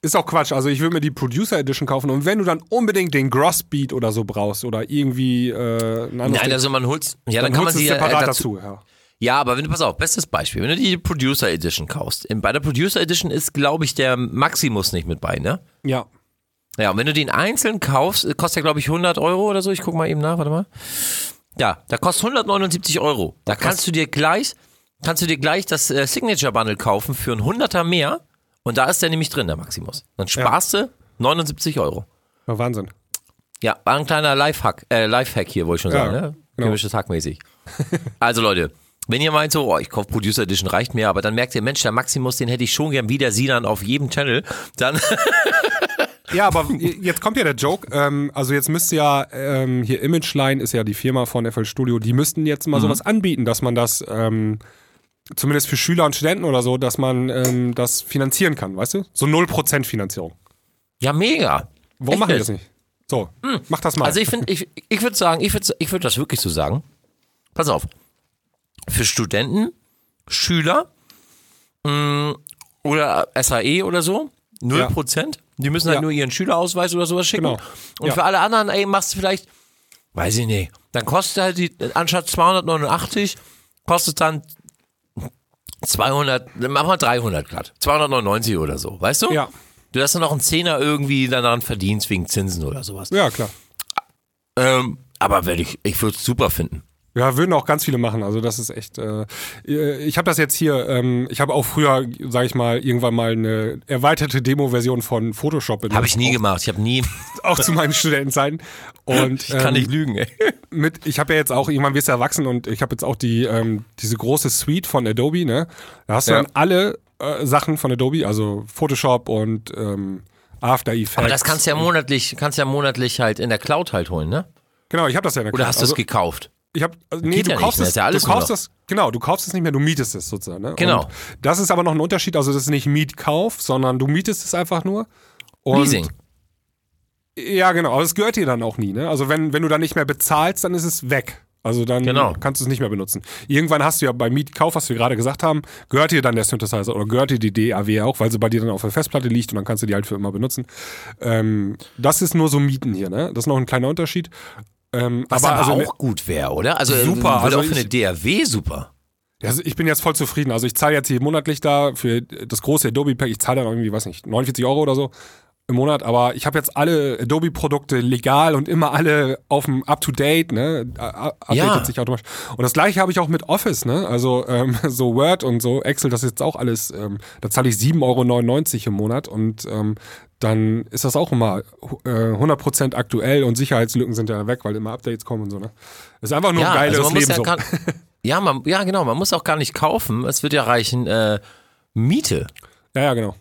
ist auch Quatsch. Also ich würde mir die Producer Edition kaufen und wenn du dann unbedingt den Grossbeat oder so brauchst oder irgendwie äh, ein Nein, Ding, also man holt, ja, dann, dann kann man du sie es ja separat dazu, dazu. Ja. Ja, aber wenn du, pass auf, bestes Beispiel, wenn du die Producer Edition kaufst, in- bei der Producer Edition ist, glaube ich, der Maximus nicht mit bei, ne? Ja. Ja, und wenn du den einzeln kaufst, kostet der, glaube ich, 100 Euro oder so. Ich guck mal eben nach, warte mal. Ja, da kostet 179 Euro. Da kannst du dir gleich, kannst du dir gleich das äh, Signature Bundle kaufen für ein Hunderter mehr. Und da ist der nämlich drin, der Maximus. Dann sparst du 79 Euro. ja Wahnsinn. Ja, war ein kleiner Lifehack, äh, Lifehack hier, wollte ich schon Ja, sagen, ne? genau. Hackmäßig. also Leute, wenn ihr meint so, oh, ich kaufe Producer Edition, reicht mir, aber dann merkt ihr, Mensch, der Maximus, den hätte ich schon gern wieder Sinan auf jedem Channel, dann Ja, aber jetzt kommt ja der Joke. Ähm, also jetzt müsste ja ähm, hier Imageline ist ja die Firma von FL Studio. Die müssten jetzt mal sowas anbieten, dass man das ähm, zumindest für Schüler und Studenten oder so, dass man ähm, das finanzieren kann, weißt du? So 0% Finanzierung. ja, mega. Warum Echt machen die das nicht? So, mach das mal. Also ich finde, ich, ich würde sagen, ich würde ich würd das wirklich so sagen. Pass auf. Für Studenten, Schüler mh, oder SAE oder so, 0%. Die müssen halt Ja. nur ihren Schülerausweis oder sowas schicken. Genau. Und Ja. für alle anderen, ey, machst du vielleicht, weiß ich nicht, dann kostet halt die, anstatt 289, kostet dann 200, dann machen wir 300 glatt. 299 oder so, weißt du? ja, Du hast dann noch einen Zehner irgendwie daran verdienst wegen Zinsen oder sowas. ja, klar. Ähm, aber werde ich, ich würde es super finden. Ja, würden auch ganz viele machen. Also das ist echt. Äh, ich habe das jetzt hier. Ähm, ich habe auch früher, sage ich mal, irgendwann mal eine erweiterte Demo-Version von Photoshop. Habe ich nie auch, gemacht. Ich habe nie. Auch zu meinen Studentenzeiten. Und Ich kann ähm, nicht lügen, ey. mit, ich habe ja jetzt auch, irgendwann wirst du erwachsen und ich habe jetzt auch die, ähm, diese große Suite von Adobe, ne? Da hast du Ja. dann alle äh, Sachen von Adobe, also Photoshop und ähm, After Effects. Aber das kannst du ja monatlich, kannst ja monatlich halt in der Cloud halt holen, ne? Genau, ich habe das ja in der Oder Cloud. hast du es also, gekauft? Ich hab, also, nee, Geht du ja kaufst es, ja alles du kaufst es, genau, du kaufst es nicht mehr, du mietest es sozusagen. Ne? Genau. Und das ist aber noch ein Unterschied, also das ist nicht Mietkauf, sondern du mietest es einfach nur. Und, Leasing. Ja, genau, aber es gehört dir dann auch nie, ne? Also wenn, wenn du dann nicht mehr bezahlst, dann ist es weg. Also dann Genau. kannst du es nicht mehr benutzen. Irgendwann hast du ja beim Mietkauf, was wir gerade gesagt haben, gehört dir dann der Synthesizer oder gehört dir die DAW auch, weil sie bei dir dann auf der Festplatte liegt und dann kannst du die halt für immer benutzen. Ähm, das ist nur so Mieten hier, ne? Das ist noch ein kleiner Unterschied. Ähm, Was aber, also ne- auch gut wäre, oder? Also Super, Würde also auch für eine ich- DAW super. Also ich bin jetzt voll zufrieden. Also ich zahle jetzt hier monatlich da für das große Adobe Pack, ich zahle dann irgendwie, weiß nicht, 49 Euro oder so im Monat, aber ich habe jetzt alle Adobe-Produkte legal und immer alle auf dem Up-to-Date, ne? A- a- Updatet Ja. sich automatisch. Und das gleiche habe ich auch mit Office, ne? Also ähm, so Word und so, Excel, das ist jetzt auch alles, ähm, da zahle ich 7,99 Euro im Monat und ähm, dann ist das auch immer äh, 100% aktuell und Sicherheitslücken sind ja weg, weil immer Updates kommen und so, ne? Ist einfach nur ja, ein geiles also man Leben muss so. ja, gar, ja, man, ja, genau, man muss auch gar nicht kaufen. Es wird ja reichen, äh, Miete. Ja, ja, genau.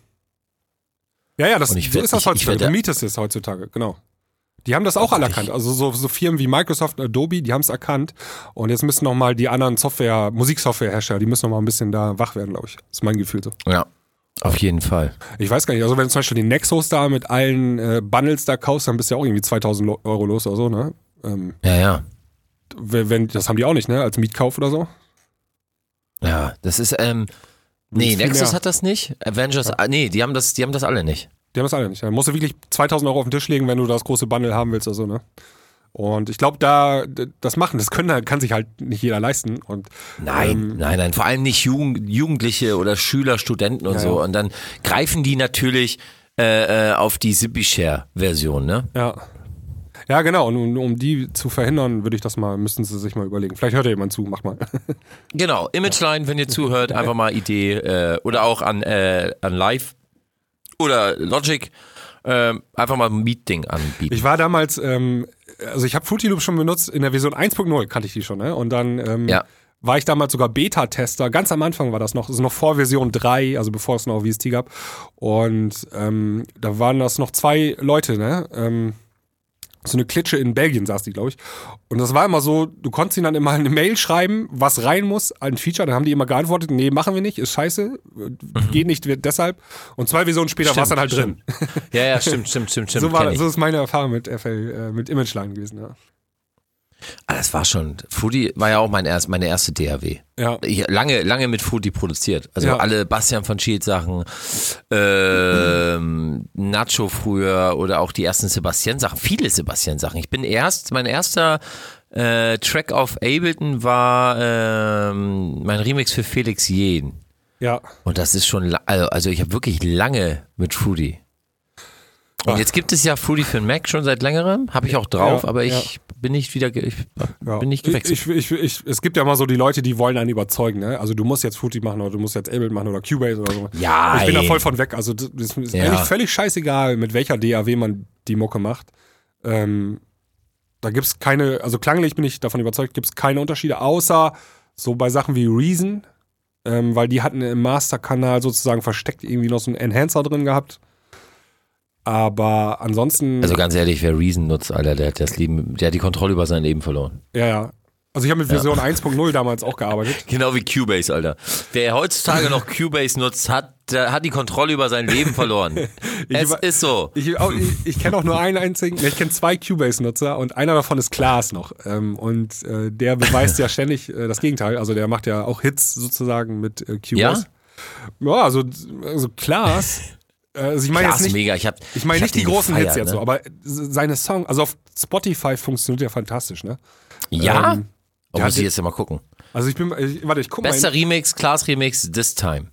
Ja, ja, das, so werd- ist das ich- ich heutzutage. werd- du mietest es heutzutage, genau. Die haben das auch alle erkannt. Also so, so Firmen wie Microsoft und Adobe, die haben es erkannt. Und jetzt müssen noch mal die anderen Software, Musiksoftwarehersteller, die müssen noch mal ein bisschen da wach werden, glaube ich. ist mein Gefühl so. Ja, auf jeden Fall. Ich weiß gar nicht, also wenn du zum Beispiel den Nexus da mit allen äh, Bundles da kaufst, dann bist du ja auch irgendwie 2000 Lo- Euro los oder so, ne? Ähm, Ja, ja. wenn, das haben die auch nicht, ne? Als Mietkauf oder so. Ja, das ist, ähm, nee, Nexus mehr. hat das nicht. Avengers, ah, nee, die haben das, die haben das alle nicht. Die haben das alle nicht. Da musst du wirklich 2000 Euro auf den Tisch legen, wenn du das große Bundle haben willst oder so, ne? Und ich glaube, da das machen, das können, kann sich halt nicht jeder leisten. Und Nein, Ähm, nein, nein, vor allem nicht Jugend, Jugendliche oder Schüler, Studenten und Ja, so. Und dann greifen die natürlich äh, äh, auf die Zippy Share Version, ne? ja. Ja, genau. Und um, um die zu verhindern, würde ich das mal, müssten sie sich mal überlegen. Vielleicht hört ja jemand zu, mach mal. Genau, Imageline, wenn ihr zuhört, einfach mal Idee äh, oder auch an, äh, an Live oder Logic äh, einfach mal ein Meet-Ding anbieten. Ich war damals, ähm, also ich habe Fruity Loop schon benutzt, in der Version 1.0 kannte ich die schon, ne? Und dann ähm, Ja. war ich damals sogar Beta-Tester. Ganz am Anfang war das noch, also noch vor Version 3, also bevor es noch VST gab. Und ähm, da waren das noch zwei Leute, ne? So eine Klitsche in Belgien saß die, glaube ich. Und das war immer so, du konntest ihnen dann immer eine Mail schreiben, was rein muss, ein Feature. Dann haben die immer geantwortet, nee, machen wir nicht, ist scheiße, geht nicht, deshalb. Und zwei Versionen später war es dann halt drin. Ja, ja, stimmt, stimmt, stimmt, stimmt. So, war, so ist meine Erfahrung mit FL, äh, mit Imageline gewesen, ja. Ah, das war schon, Fruity war ja auch mein erst, meine erste DAW. Ja. Ich, lange, lange mit Fruity produziert. Also Ja. alle Bastian von Schild Sachen, ähm, Nacho früher oder auch die ersten Sebastian Sachen, viele Sebastian Sachen. Ich bin erst, mein erster Äh, Track auf Ableton war ähm, mein Remix für Felix Jen. Ja. Und das ist schon, also, also ich habe wirklich lange mit Fruity. Und jetzt gibt es ja Fruity für den Mac schon seit längerem, habe ich auch drauf, Ja, aber ja. ich bin nicht wieder, ich Ja. bin nicht gewechselt. Ich, ich, ich, es gibt ja immer so die Leute, die wollen einen überzeugen. Ne? Also du musst jetzt Fruity machen oder du musst jetzt Ableton machen oder Cubase oder so. Ja, Ich bin da voll von weg. Also das ist Ja. eigentlich völlig scheißegal, mit welcher DAW man die Mucke macht. Ähm, da gibt es keine, also klanglich bin ich davon überzeugt, gibt es keine Unterschiede, außer so bei Sachen wie Reason, ähm, weil die hatten im Masterkanal sozusagen versteckt irgendwie noch so einen Enhancer drin gehabt. Aber ansonsten. Also ganz ehrlich, wer Reason nutzt, Alter, der hat das Leben, der hat die Kontrolle über sein Leben verloren. Ja, ja. Also ich habe mit Version 1.0 damals auch gearbeitet. Genau wie Cubase, Alter. Wer heutzutage noch Cubase nutzt, hat, der hat die Kontrolle über sein Leben verloren. es über- ist so. Ich, auch- ich, ich kenne auch nur einen einzigen, ich kenne zwei Cubase-Nutzer und einer davon ist Klaas noch. Ähm, und äh, der beweist ja ständig äh, das Gegenteil. Also der macht ja auch Hits sozusagen mit äh, Cubase. Ja, also, also Klaas. Also ich meine jetzt nicht, mega. Ich, hab, ich meine nicht die großen gefeiert, Hits jetzt ne? so, aber seine Song, also auf Spotify funktioniert ja fantastisch, ne? Ja? Ähm, der muss ich jetzt mal gucken. Also ich bin, ich, warte, ich guck Bester mal. Remix, Klaas Remix, This Time.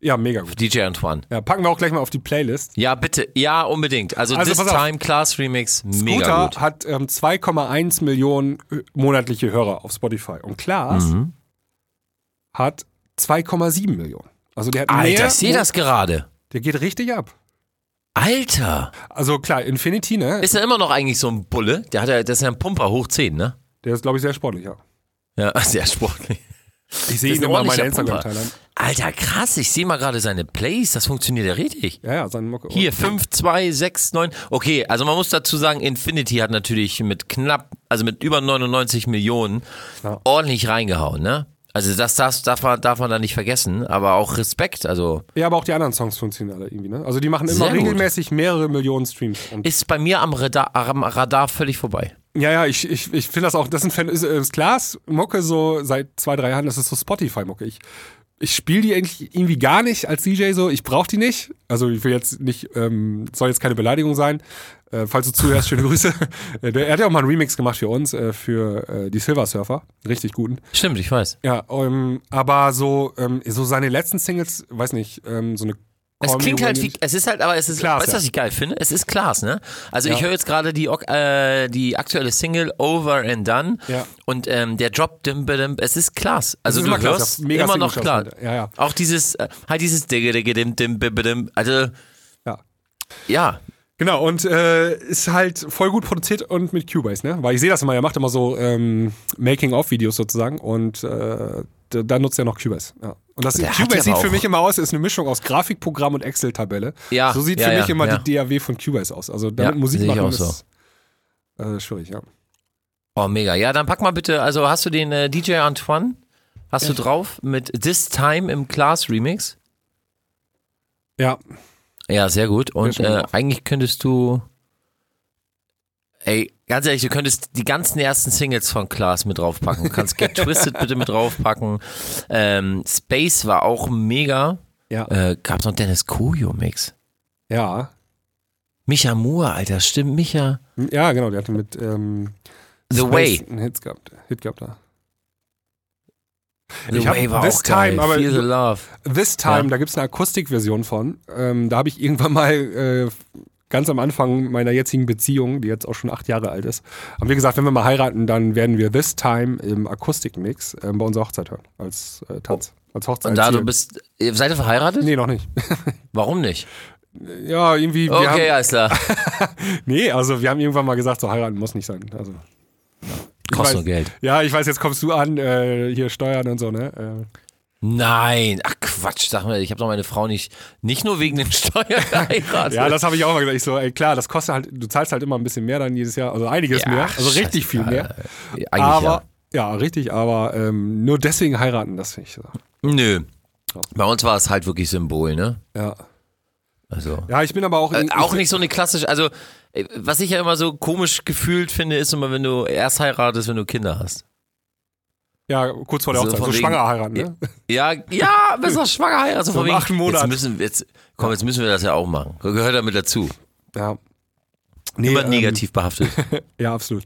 Ja, mega gut. DJ Antoine. Ja, packen wir auch gleich mal auf die Playlist. Ja, bitte. Ja, unbedingt. Also, Also, This. Time, Klaas Remix, mega Scooter gut. hat ähm, 2,1 Millionen äh, monatliche Hörer auf Spotify und Klaas Mhm. hat 2,7 Millionen. Also der hat Alter, mehr. ich sehe das gerade. Der geht richtig ab. Alter. Also klar, Infinity, ne? Ist er immer noch eigentlich so ein Bulle? Der hat ja, das ist ja ein Pumper hoch 10, ne? der ist, glaube ich, sehr sportlich, ja. Ja, sehr sportlich. Ich sehe ihn immer in meiner Instagram-Timeline. Alter, krass, ich sehe mal gerade seine Plays, das funktioniert ja richtig. Ja, ja, seine Mucke. Hier, 5, 2, 6, 9. Okay, also man muss dazu sagen, Infinity hat natürlich mit knapp, also mit über 99 Millionen Ja. ordentlich reingehauen, ne? Also das, das darf, man, darf man da nicht vergessen, aber auch Respekt, also Ja, aber auch die anderen Songs funktionieren alle irgendwie, ne? Also die machen immer regelmäßig mehrere Millionen Streams. Und ist bei mir am Radar, am Radar völlig vorbei. ja, ja, ich, ich, ich finde das auch, das ist, ein Fan, ist, ist Klaas Mucke so seit zwei, drei Jahren, das ist so Spotify-Mucke. Ich, ich spiele die eigentlich irgendwie gar nicht als DJ so, ich brauche die nicht. Also ich will jetzt nicht, ähm, soll jetzt keine Beleidigung sein. Äh, falls du zuhörst, schöne Grüße. Äh, der- er hat ja auch mal einen Remix gemacht für uns, äh, für äh, die Silver Surfer. Richtig guten. Stimmt, ich weiß. Ja, ähm, aber so, ähm, so seine letzten Singles, weiß nicht, ähm, so eine Es klingt halt wie, es ist halt, aber es ist, Klaas, weißt du, was ich geil finde? Es ist Klaas, ne? Also Ja. ich höre jetzt gerade die, äh, die aktuelle Single Over and Done Ja. und ähm, der Drop, dim, dim, es ist Klaas. Also du immer Klaas, hörst mega immer noch klar. Ja, ja. Auch dieses, äh, halt dieses also Ja. ja, Genau, und äh, ist halt voll gut produziert und mit Cubase, ne? Weil ich sehe das immer, er macht immer so ähm, Making-of-Videos sozusagen und äh, da, nutzt er noch Cubase. Ja. Und das Cubase sieht für mich immer aus, ist eine Mischung aus Grafikprogramm und Excel-Tabelle. Ja, So sieht ja, für ja, mich immer ja. die DAW von Cubase aus. Also damit Musik machen auch ist äh, schwierig, ja. Oh, mega. Ja, dann pack mal bitte, also hast du den äh, DJ Antoine? Hast du drauf mit This Time im Class Remix? Ja, Ja, sehr gut. Und äh, eigentlich könntest du. Ey, ganz ehrlich, du könntest die ganzen ersten Singles von Klaas mit draufpacken. Du kannst Get Twisted bitte mit draufpacken. Ähm, Space war auch mega. ja, Äh, gab's noch Dennis Kujo Mix. ja. Micha Moore, Alter, stimmt, Micha. Ja, genau, der hatte mit ähm, The Space Way. einen Hit gehabt, Hit gehabt da. The Ich Way war This auch geil. Time, aber- Feel the Love. This Time, Ja. da gibt's eine Akustikversion von. Ähm, da habe ich irgendwann mal äh, ganz am Anfang meiner jetzigen Beziehung, die jetzt auch schon acht Jahre alt ist, haben wir gesagt, wenn wir mal heiraten, dann werden wir This Time im Akustikmix ähm, bei unserer Hochzeit hören. Als äh, Tanz. Als Hochzeit. Und da du bist. Seid ihr verheiratet? Nee, noch nicht. Warum nicht? ja, irgendwie. Okay, haben, alles klar. Nee, also wir haben irgendwann mal gesagt, so heiraten muss nicht sein. Also. Kostet nur Geld. Ja, ich weiß, jetzt kommst du an, äh, hier Steuern und so, ne? Äh, Nein, ach Quatsch, sag mal, ich habe doch meine Frau nicht, nicht nur wegen den Steuern geheiratet. Ja, das habe ich auch mal gesagt. Ich so, ey, klar, das kostet halt, du zahlst halt immer ein bisschen mehr dann jedes Jahr, also einiges Ja, mehr, also richtig viel mehr. Eigentlich aber, ja. richtig, aber ähm, nur deswegen heiraten, das finde ich so. ja. Nö. Bei uns war es halt wirklich Symbol, ne? Ja. Also. Ja, ich bin aber auch. Äh, auch ich, nicht so eine klassische, also äh, was ich ja immer so komisch gefühlt finde, ist immer, wenn du erst heiratest, wenn du Kinder hast. Ja, kurz vor der So Hochzeit, so wegen- schwanger heiraten, ne? Ja, ja, doch schwanger heiraten. So So von im wegen, achten Monat. Jetzt müssen, jetzt, komm, jetzt müssen wir das ja auch machen. Gehört damit dazu. Ja. Nee, Immer ähm, negativ behaftet. Ja, absolut.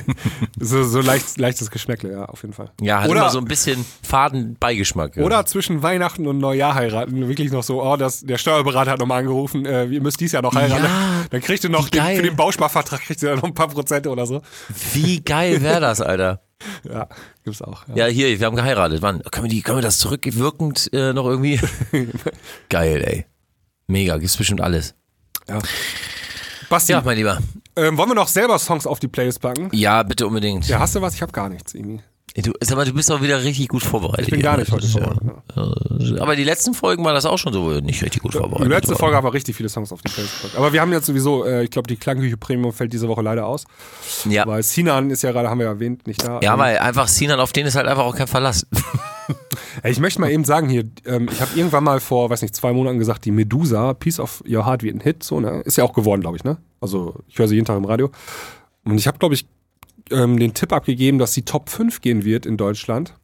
so so leicht, leichtes Geschmäckle, ja, auf jeden Fall. Ja, hat Oder- immer so ein bisschen faden Beigeschmack. Ja. Oder zwischen Weihnachten und Neujahr heiraten. Wirklich noch so, oh, das, der Steuerberater hat nochmal angerufen, äh, ihr müsst dies Jahr noch heiraten. Ja, dann kriegt ihr noch den, für den Bausparvertrag kriegt ihr dann noch ein paar Prozente oder so. Wie geil wäre das, Alter? Ja, gibt's auch. Ja. Ja, hier, wir haben geheiratet. Wann? Können wir, die, können wir das zurückwirkend äh, noch irgendwie? geil, ey. Mega, gibt's bestimmt alles. Basti, Ja, mein Lieber. ähm, wollen wir noch selber Songs auf die Playlist packen? Ja, bitte unbedingt. Ja, hast du was? Ich habe gar nichts, irgendwie. Du, sag mal, du bist auch wieder richtig gut vorbereitet. Ich bin gar nicht heute vorbereitet. Aber die letzten Folgen war das auch schon so nicht richtig gut Die vorbereitet. letzte waren. Folge haben wir richtig viele Songs auf die Playlist. Aber wir haben jetzt sowieso, äh, ich glaube, die Klangküche Premium fällt diese Woche leider aus. Ja. Weil Sinan ist ja gerade, haben wir ja erwähnt, nicht da. ja, Ähm, weil einfach Sinan, auf den ist halt einfach auch kein Verlass. Ich möchte mal eben sagen hier, ähm, ich habe irgendwann mal vor, weiß nicht, zwei Monaten gesagt, die Medusa, Piece of Your Heart wird ein Hit, so, ne? Ist ja auch geworden, glaube ich, ne? Also ich höre sie jeden Tag im Radio. Und ich habe, glaube ich, ähm, den Tipp abgegeben, dass sie Top 5 gehen wird in Deutschland.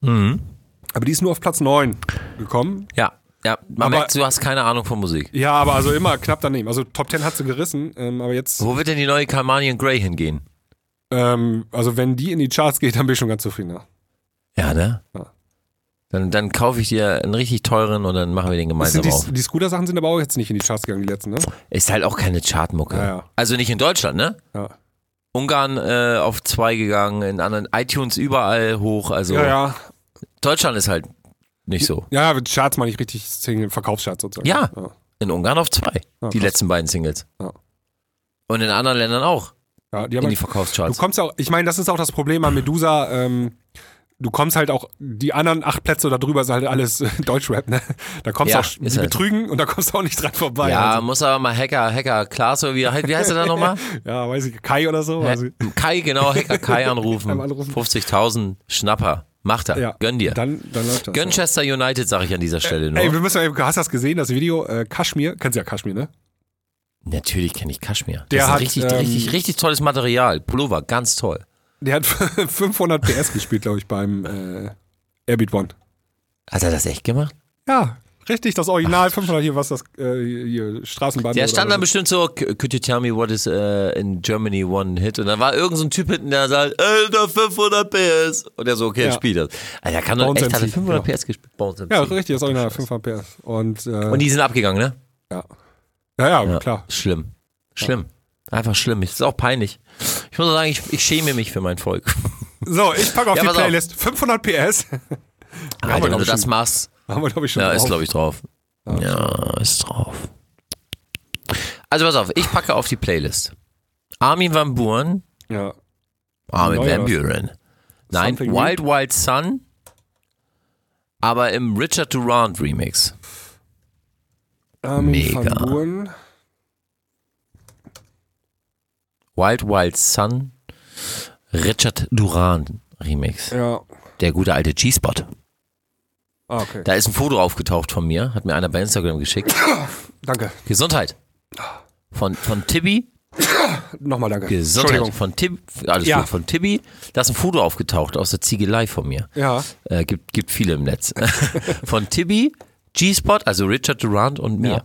Mhm. Aber die ist nur auf Platz 9 gekommen. Ja, ja. Man Aber- merkt, du hast keine Ahnung von Musik. Ja, aber also immer knapp daneben. Also Top 10 hat sie gerissen, ähm, aber jetzt, Wo wird denn die neue Carmanian Grey hingehen? ähm, also wenn die in die Charts geht, dann bin ich schon ganz zufriedener. Ja, ne? Ja. Dann, dann kaufe ich dir einen richtig teuren und dann machen wir den gemeinsam sind auf. die, die Scooter-Sachen sind aber auch jetzt nicht in die Charts gegangen, die letzten, ne? Ist halt auch keine Chartmucke. Ja, ja. Also nicht in Deutschland, ne? Ja. Ungarn äh, auf zwei gegangen, in anderen iTunes überall hoch. Also Ja, ja. Deutschland ist halt nicht so. Ja, mit Charts meine ich richtig Verkaufscharts sozusagen. Ja. ja. In Ungarn auf zwei. Ja, die krass. letzten beiden Singles. Ja. Und in anderen Ländern auch. Ja, die In haben die halt, du Verkaufscharts. kommst ja auch, ich meine, das ist auch das Problem an Medusa, ähm, du kommst halt auch, die anderen acht Plätze da drüber sind halt alles äh, Deutschrap, ne? Da kommst Ja, du auch, die halt. betrügen und da kommst du auch nicht dran vorbei. Ja, also, muss aber mal Hacker, Hacker Klaas oder wie, wie heißt er da nochmal? ja, weiß ich, Kai oder so. Also, Kai, genau, Hacker Kai anrufen. Anrufen. 50.000 Schnapper. Macht er. ja, Gönn dir. Dann, dann läuft das. Manchester United sage ich an dieser Stelle nur. Ey, wir müssen mal eben, hast du das gesehen, das Video? Äh, Kaschmir, kennst du ja Kaschmir, ne? Natürlich kenne ich Kaschmir. Der das ist hat, richtig, ähm, richtig, richtig tolles Material. Pullover, ganz toll. Der hat 500 PS gespielt, glaube ich, beim äh, Airbeat One. Hat er das echt gemacht? Ja, richtig, das Original 500 hier, was das äh, hier Straßenbahn. Der stand dann so. bestimmt so, "C- could you tell me what is uh, in Germany one hit? Und dann war irgend so ein Typ hinten, der sagt, Alter, 500 PS. Und der so, okay, Ja. ja. spielt das. Alter, kann doch echt, hat er MC, 500 ja. PS gespielt. MC. Ja, richtig, das Original 500 PS. Und, äh, Und die sind abgegangen, ne? ja. Ja, ja, Ja, klar. Schlimm. Schlimm. Einfach schlimm. Es ist auch peinlich. Ich muss sagen, ich, ich schäme mich für mein Volk. So, ich packe auf Ja, die pass auf. Playlist 500 PS. Alter, wenn du das schon. machst, Haben wir, glaube ich, schon ja, drauf. ist glaube ich drauf. Ja, ist drauf. Also pass auf, ich packe auf die Playlist. Armin Van Buren, Ja. Armin Neuer Van? Buren. Nein, Something Wild Wild Sun, aber im Richard Durant Remix. Armin Mega. van Buuren. Wild Wild Sun, Richard Durant Remix. Ja. Der gute alte G-Spot. Ah, okay. Da ist ein Foto aufgetaucht von mir, hat mir einer bei Instagram geschickt. Danke. Gesundheit. Von, von Tibi. Nochmal danke. Gesundheit. Von Tibi. Alles Ja. gut. Von Tibi. Da ist ein Foto aufgetaucht aus der Ziegelei von mir. Ja. Äh, gibt, gibt viele im Netz. von Tibi, G-Spot, also Richard Durant und mir.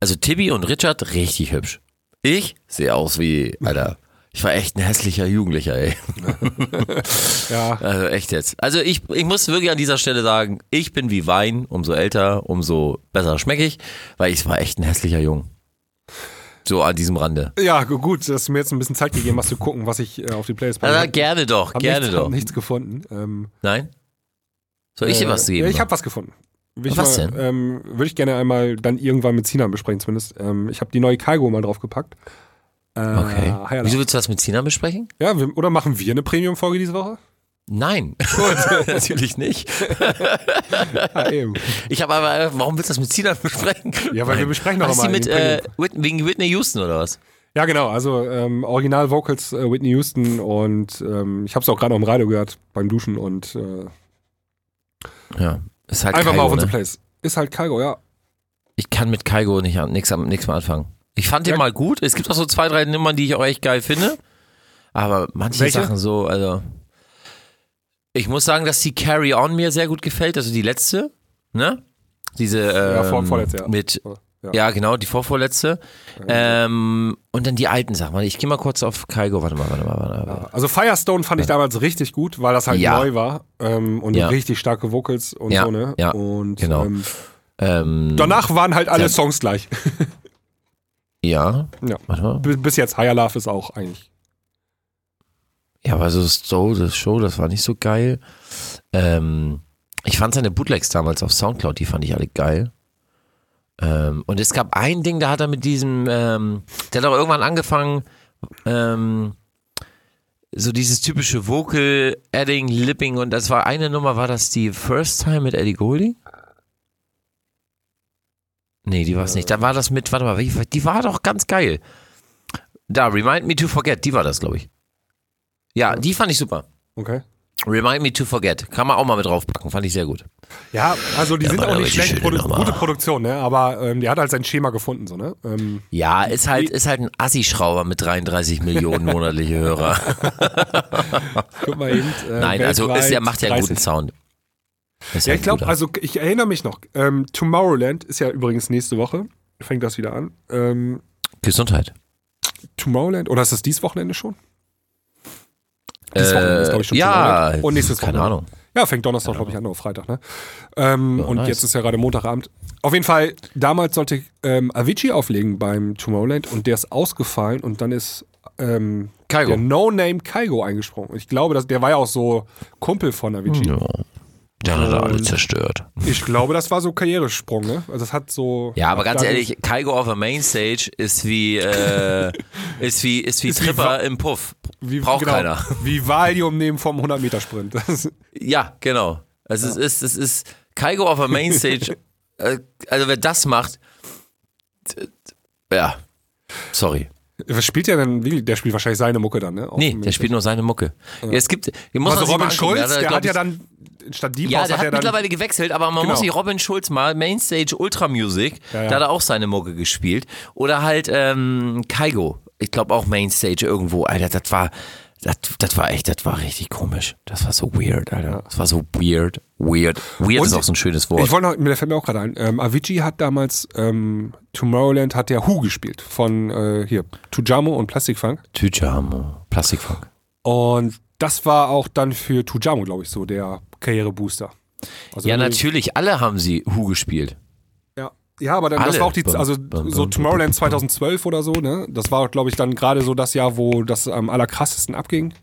Also Tibi und Richard, richtig hübsch. Ich sehe aus wie, Alter, ich war echt ein hässlicher Jugendlicher, ey. Ja. Also echt jetzt. Also ich, ich muss wirklich an dieser Stelle sagen, ich bin wie Wein, umso älter, umso besser schmecke ich, weil ich war echt ein hässlicher Jung. So an diesem Rande. Ja, gu- gut, dass du mir jetzt ein bisschen Zeit gegeben hast zu gucken, was ich äh, auf die Playlist packe. Also gerne doch, hab gerne nichts, doch. Hab nichts gefunden. Ähm, Nein? Soll ich dir was äh, geben? Ja, ich habe was gefunden. Will Was mal, denn? Ähm, Würde ich gerne einmal dann irgendwann mit Sinan besprechen, zumindest. Ähm, ich habe die neue Kaigo mal draufgepackt. Äh, okay. ja, Wieso willst du das mit Sina besprechen? ja, oder machen wir eine Premium-Folge diese Woche? Nein, natürlich nicht. Ja, eben. Ich habe aber, warum willst du das mit Sina besprechen? Ja, weil wir besprechen doch die mit, die äh, wegen Whitney Houston oder was? Ja, genau. Also ähm, Original-Vocals äh, Whitney Houston und ähm, ich habe es auch gerade noch im Radio gehört beim Duschen und äh, Ja, ist halt einfach Kaigo, mal auf ne? unsere Plays. Ist halt Kaigo, ja. Ich kann mit Kaigo nicht an- nix, am- nix mehr anfangen. Ich fand den Ja. mal gut. Es gibt auch so zwei, drei Nummern, die ich auch echt geil finde. Aber manche Welche? Sachen so, also. Ich muss sagen, dass die Carry On mir sehr gut gefällt. Also die letzte, ne? Diese, ähm, Ja, vor- vorletzte, ja. Mit Ja, genau, die vorvorletzte. Ähm, und dann die alten Sachen. Ich gehe mal kurz auf Kaigo. Warte mal, warte mal, warte mal. Also Firestone fand ich damals richtig gut, weil das halt Ja. neu war ähm, und Ja. richtig starke Vocals und Ja, so, ne? ja, und genau. ähm, Ähm, danach waren halt alle Ja. Songs gleich. ja, ja. warte mal. Bis jetzt Higher Love ist auch eigentlich. Ja, aber so Show, das Show, das war nicht so geil. Ähm, ich fand seine Bootlegs damals auf Soundcloud, die fand ich alle geil. Ähm, und es gab ein Ding, da hat er mit diesem, ähm, der hat auch irgendwann angefangen, ähm, so dieses typische Vocal, Adding, Lipping und das war eine Nummer, war das die First Time mit Eddie Golding? Nee, die war es nicht. Da war das mit, warte mal, die war doch ganz geil. Da, Remind Me to Forget, die war das, glaube ich. Ja, die fand ich super. Okay. Remind Me to Forget. Kann man auch mal mit draufpacken, fand ich sehr gut. Ja, also die Ja, sind auch nicht schlecht, Produ Nummer. gute Produktion, ne? Aber ähm, die hat halt sein Schema gefunden, so, ne? Ähm, Ja, ist halt, ist halt ein Assi-Schrauber mit 33 Millionen monatliche Hörer. guck mal eben. Äh, Nein, also ist, er macht ja einen 30. guten Sound. Ist Ja, ich glaube, also ich erinnere mich noch. Ähm, Tomorrowland ist ja übrigens nächste Woche. Fängt das wieder an. Ähm, Gesundheit. Tomorrowland, oder ist das dieses Wochenende schon? Dieses Wochenende ist, glaube ich, schon Äh, ja, Tomorrowland. Und nächstes keine Wochenende. Ahnung. Ja, fängt Donnerstag, glaube ich, an, oder Freitag, ne? Ähm, Ja, und nice. jetzt ist ja gerade Montagabend. Auf jeden Fall, damals sollte ähm, Avicii auflegen beim Tomorrowland und der ist ausgefallen und dann ist ähm, der No-Name Kaigo eingesprungen. Ich glaube, dass, der war ja auch so Kumpel von Avicii. Ja. Der hat alle Und- zerstört. Ich glaube, das war so Karrieresprung, ne? Also das hat so. Ja, aber ganz dann- ehrlich, Kaigo auf der Mainstage ist wie, äh, ist wie, ist wie Ist wie Tripper Wa- im Puff. Wie, Braucht genau, keiner. Wie Valium neben vom 100-Meter-Sprint. Das- Ja, genau. Also es ist, es ist Kaigo auf der Mainstage. äh, also wer das macht, ja, sorry. Was spielt der denn? Der spielt wahrscheinlich seine Mucke dann, ne? Auf Nee, der spielt nur seine Mucke. Ja. Es gibt, muss Also Robin. Schulz, der glaub hat ja dann statt Deep Ja, House der hat hat er mittlerweile gewechselt, aber man Genau. muss sich Robin Schulz mal Mainstage Ultra Music, Ja, ja. da hat er auch seine Mucke gespielt. Oder halt ähm, Kaigo, ich glaube auch Mainstage irgendwo. Alter, das war, das, das war echt, das war richtig komisch. Das war so weird, Alter. Das war so weird, weird. Weird Und ist auch so ein schönes Wort. Ich wollte noch, mir fällt mir auch gerade ein, ähm, Avicii hat damals ähm, Tomorrowland hat der Who gespielt von äh, hier Tujamo und Plastikfunk Tujamo, Plastikfunk. und das war auch dann für Tujamo, glaube ich, so der Karrierebooster. Also Ja, natürlich, alle haben sie Who gespielt. Ja, ja aber dann, das war auch die, also so Tomorrowland bum, 2012 oder so, ne? Das war, glaube ich, dann gerade so das Jahr, wo das am allerkrassesten abging. Ja,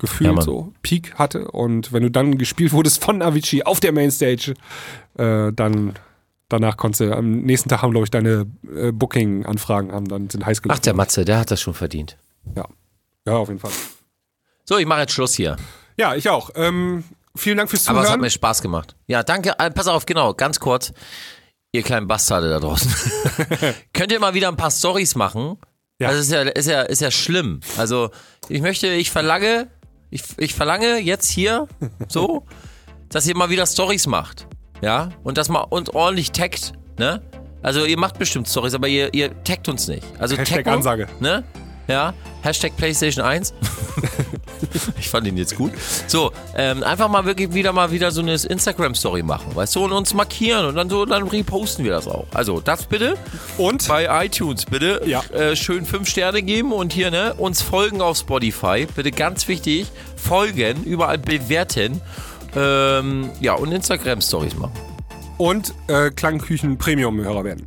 Gefühlt Mann. so, Peak hatte. Und wenn du dann gespielt wurdest von Avicii auf der Mainstage, äh, dann danach konntest du, am nächsten Tag haben, glaube ich, deine äh, Booking-Anfragen haben dann sind heiß Ach, gelaufen. der Matze, der hat das schon verdient. ja. ja, auf jeden Fall. So, ich mache jetzt Schluss hier. Ja, ich auch. Ähm, vielen Dank fürs Aber es hat Zuhören. mir Spaß gemacht. Ja, danke. Äh, Pass auf, genau, ganz kurz. Ihr kleinen Bastarde da draußen. Könnt ihr mal wieder ein paar Stories machen? Ja. Also ist ja, ist ja, ist ja schlimm. Also ich möchte, ich verlange, ich, ich verlange jetzt hier so, dass ihr mal wieder Stories macht. Ja? Und das mal und ordentlich taggt, ne? Also ihr macht bestimmt Stories, aber ihr, ihr taggt uns nicht. Also Hashtag taggen, Ansage. Ne? Ja, Hashtag PlayStation 1. ich fand ihn jetzt gut. So, ähm, einfach mal wirklich wieder mal wieder so eine Instagram-Story machen, weißt du, und uns markieren und dann so, dann reposten wir das auch. Also, das bitte Und bei iTunes, bitte Ja. äh, schön fünf Sterne geben und hier, ne, uns folgen auf Spotify. Bitte ganz wichtig, folgen, überall bewerten. Ähm, ja, und Instagram-Stories machen. und äh, Klangküchen Premium-Hörer werden.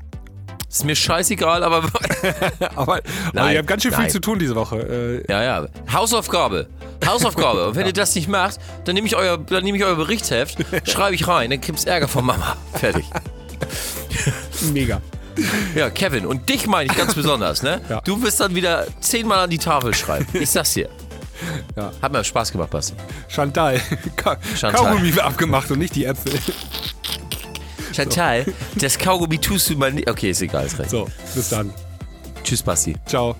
Ist mir scheißegal, aber Aber, aber Nein, ihr habt ganz schön viel nein. zu tun diese Woche. Äh, Ja, ja. Hausaufgabe. Hausaufgabe. Und wenn ihr das nicht macht, dann nehme ich euer, dann nehme ich euer Berichtsheft, schreibe ich rein, dann gibt's Ärger von Mama. Fertig. mega. Ja, Kevin, und dich meine ich ganz besonders, ne? Ja. Du wirst dann wieder zehnmal an die Tafel schreiben. Ich sag's dir. Ja. Hat mir Spaß gemacht, Basti. Chantal. Ka Chantal. Kaugummi abgemacht und nicht die Äpfel. Chantal, das Kaugummi tust du mal nicht. Okay, ist egal, ist recht. So, bis dann. Tschüss, Basti. Ciao.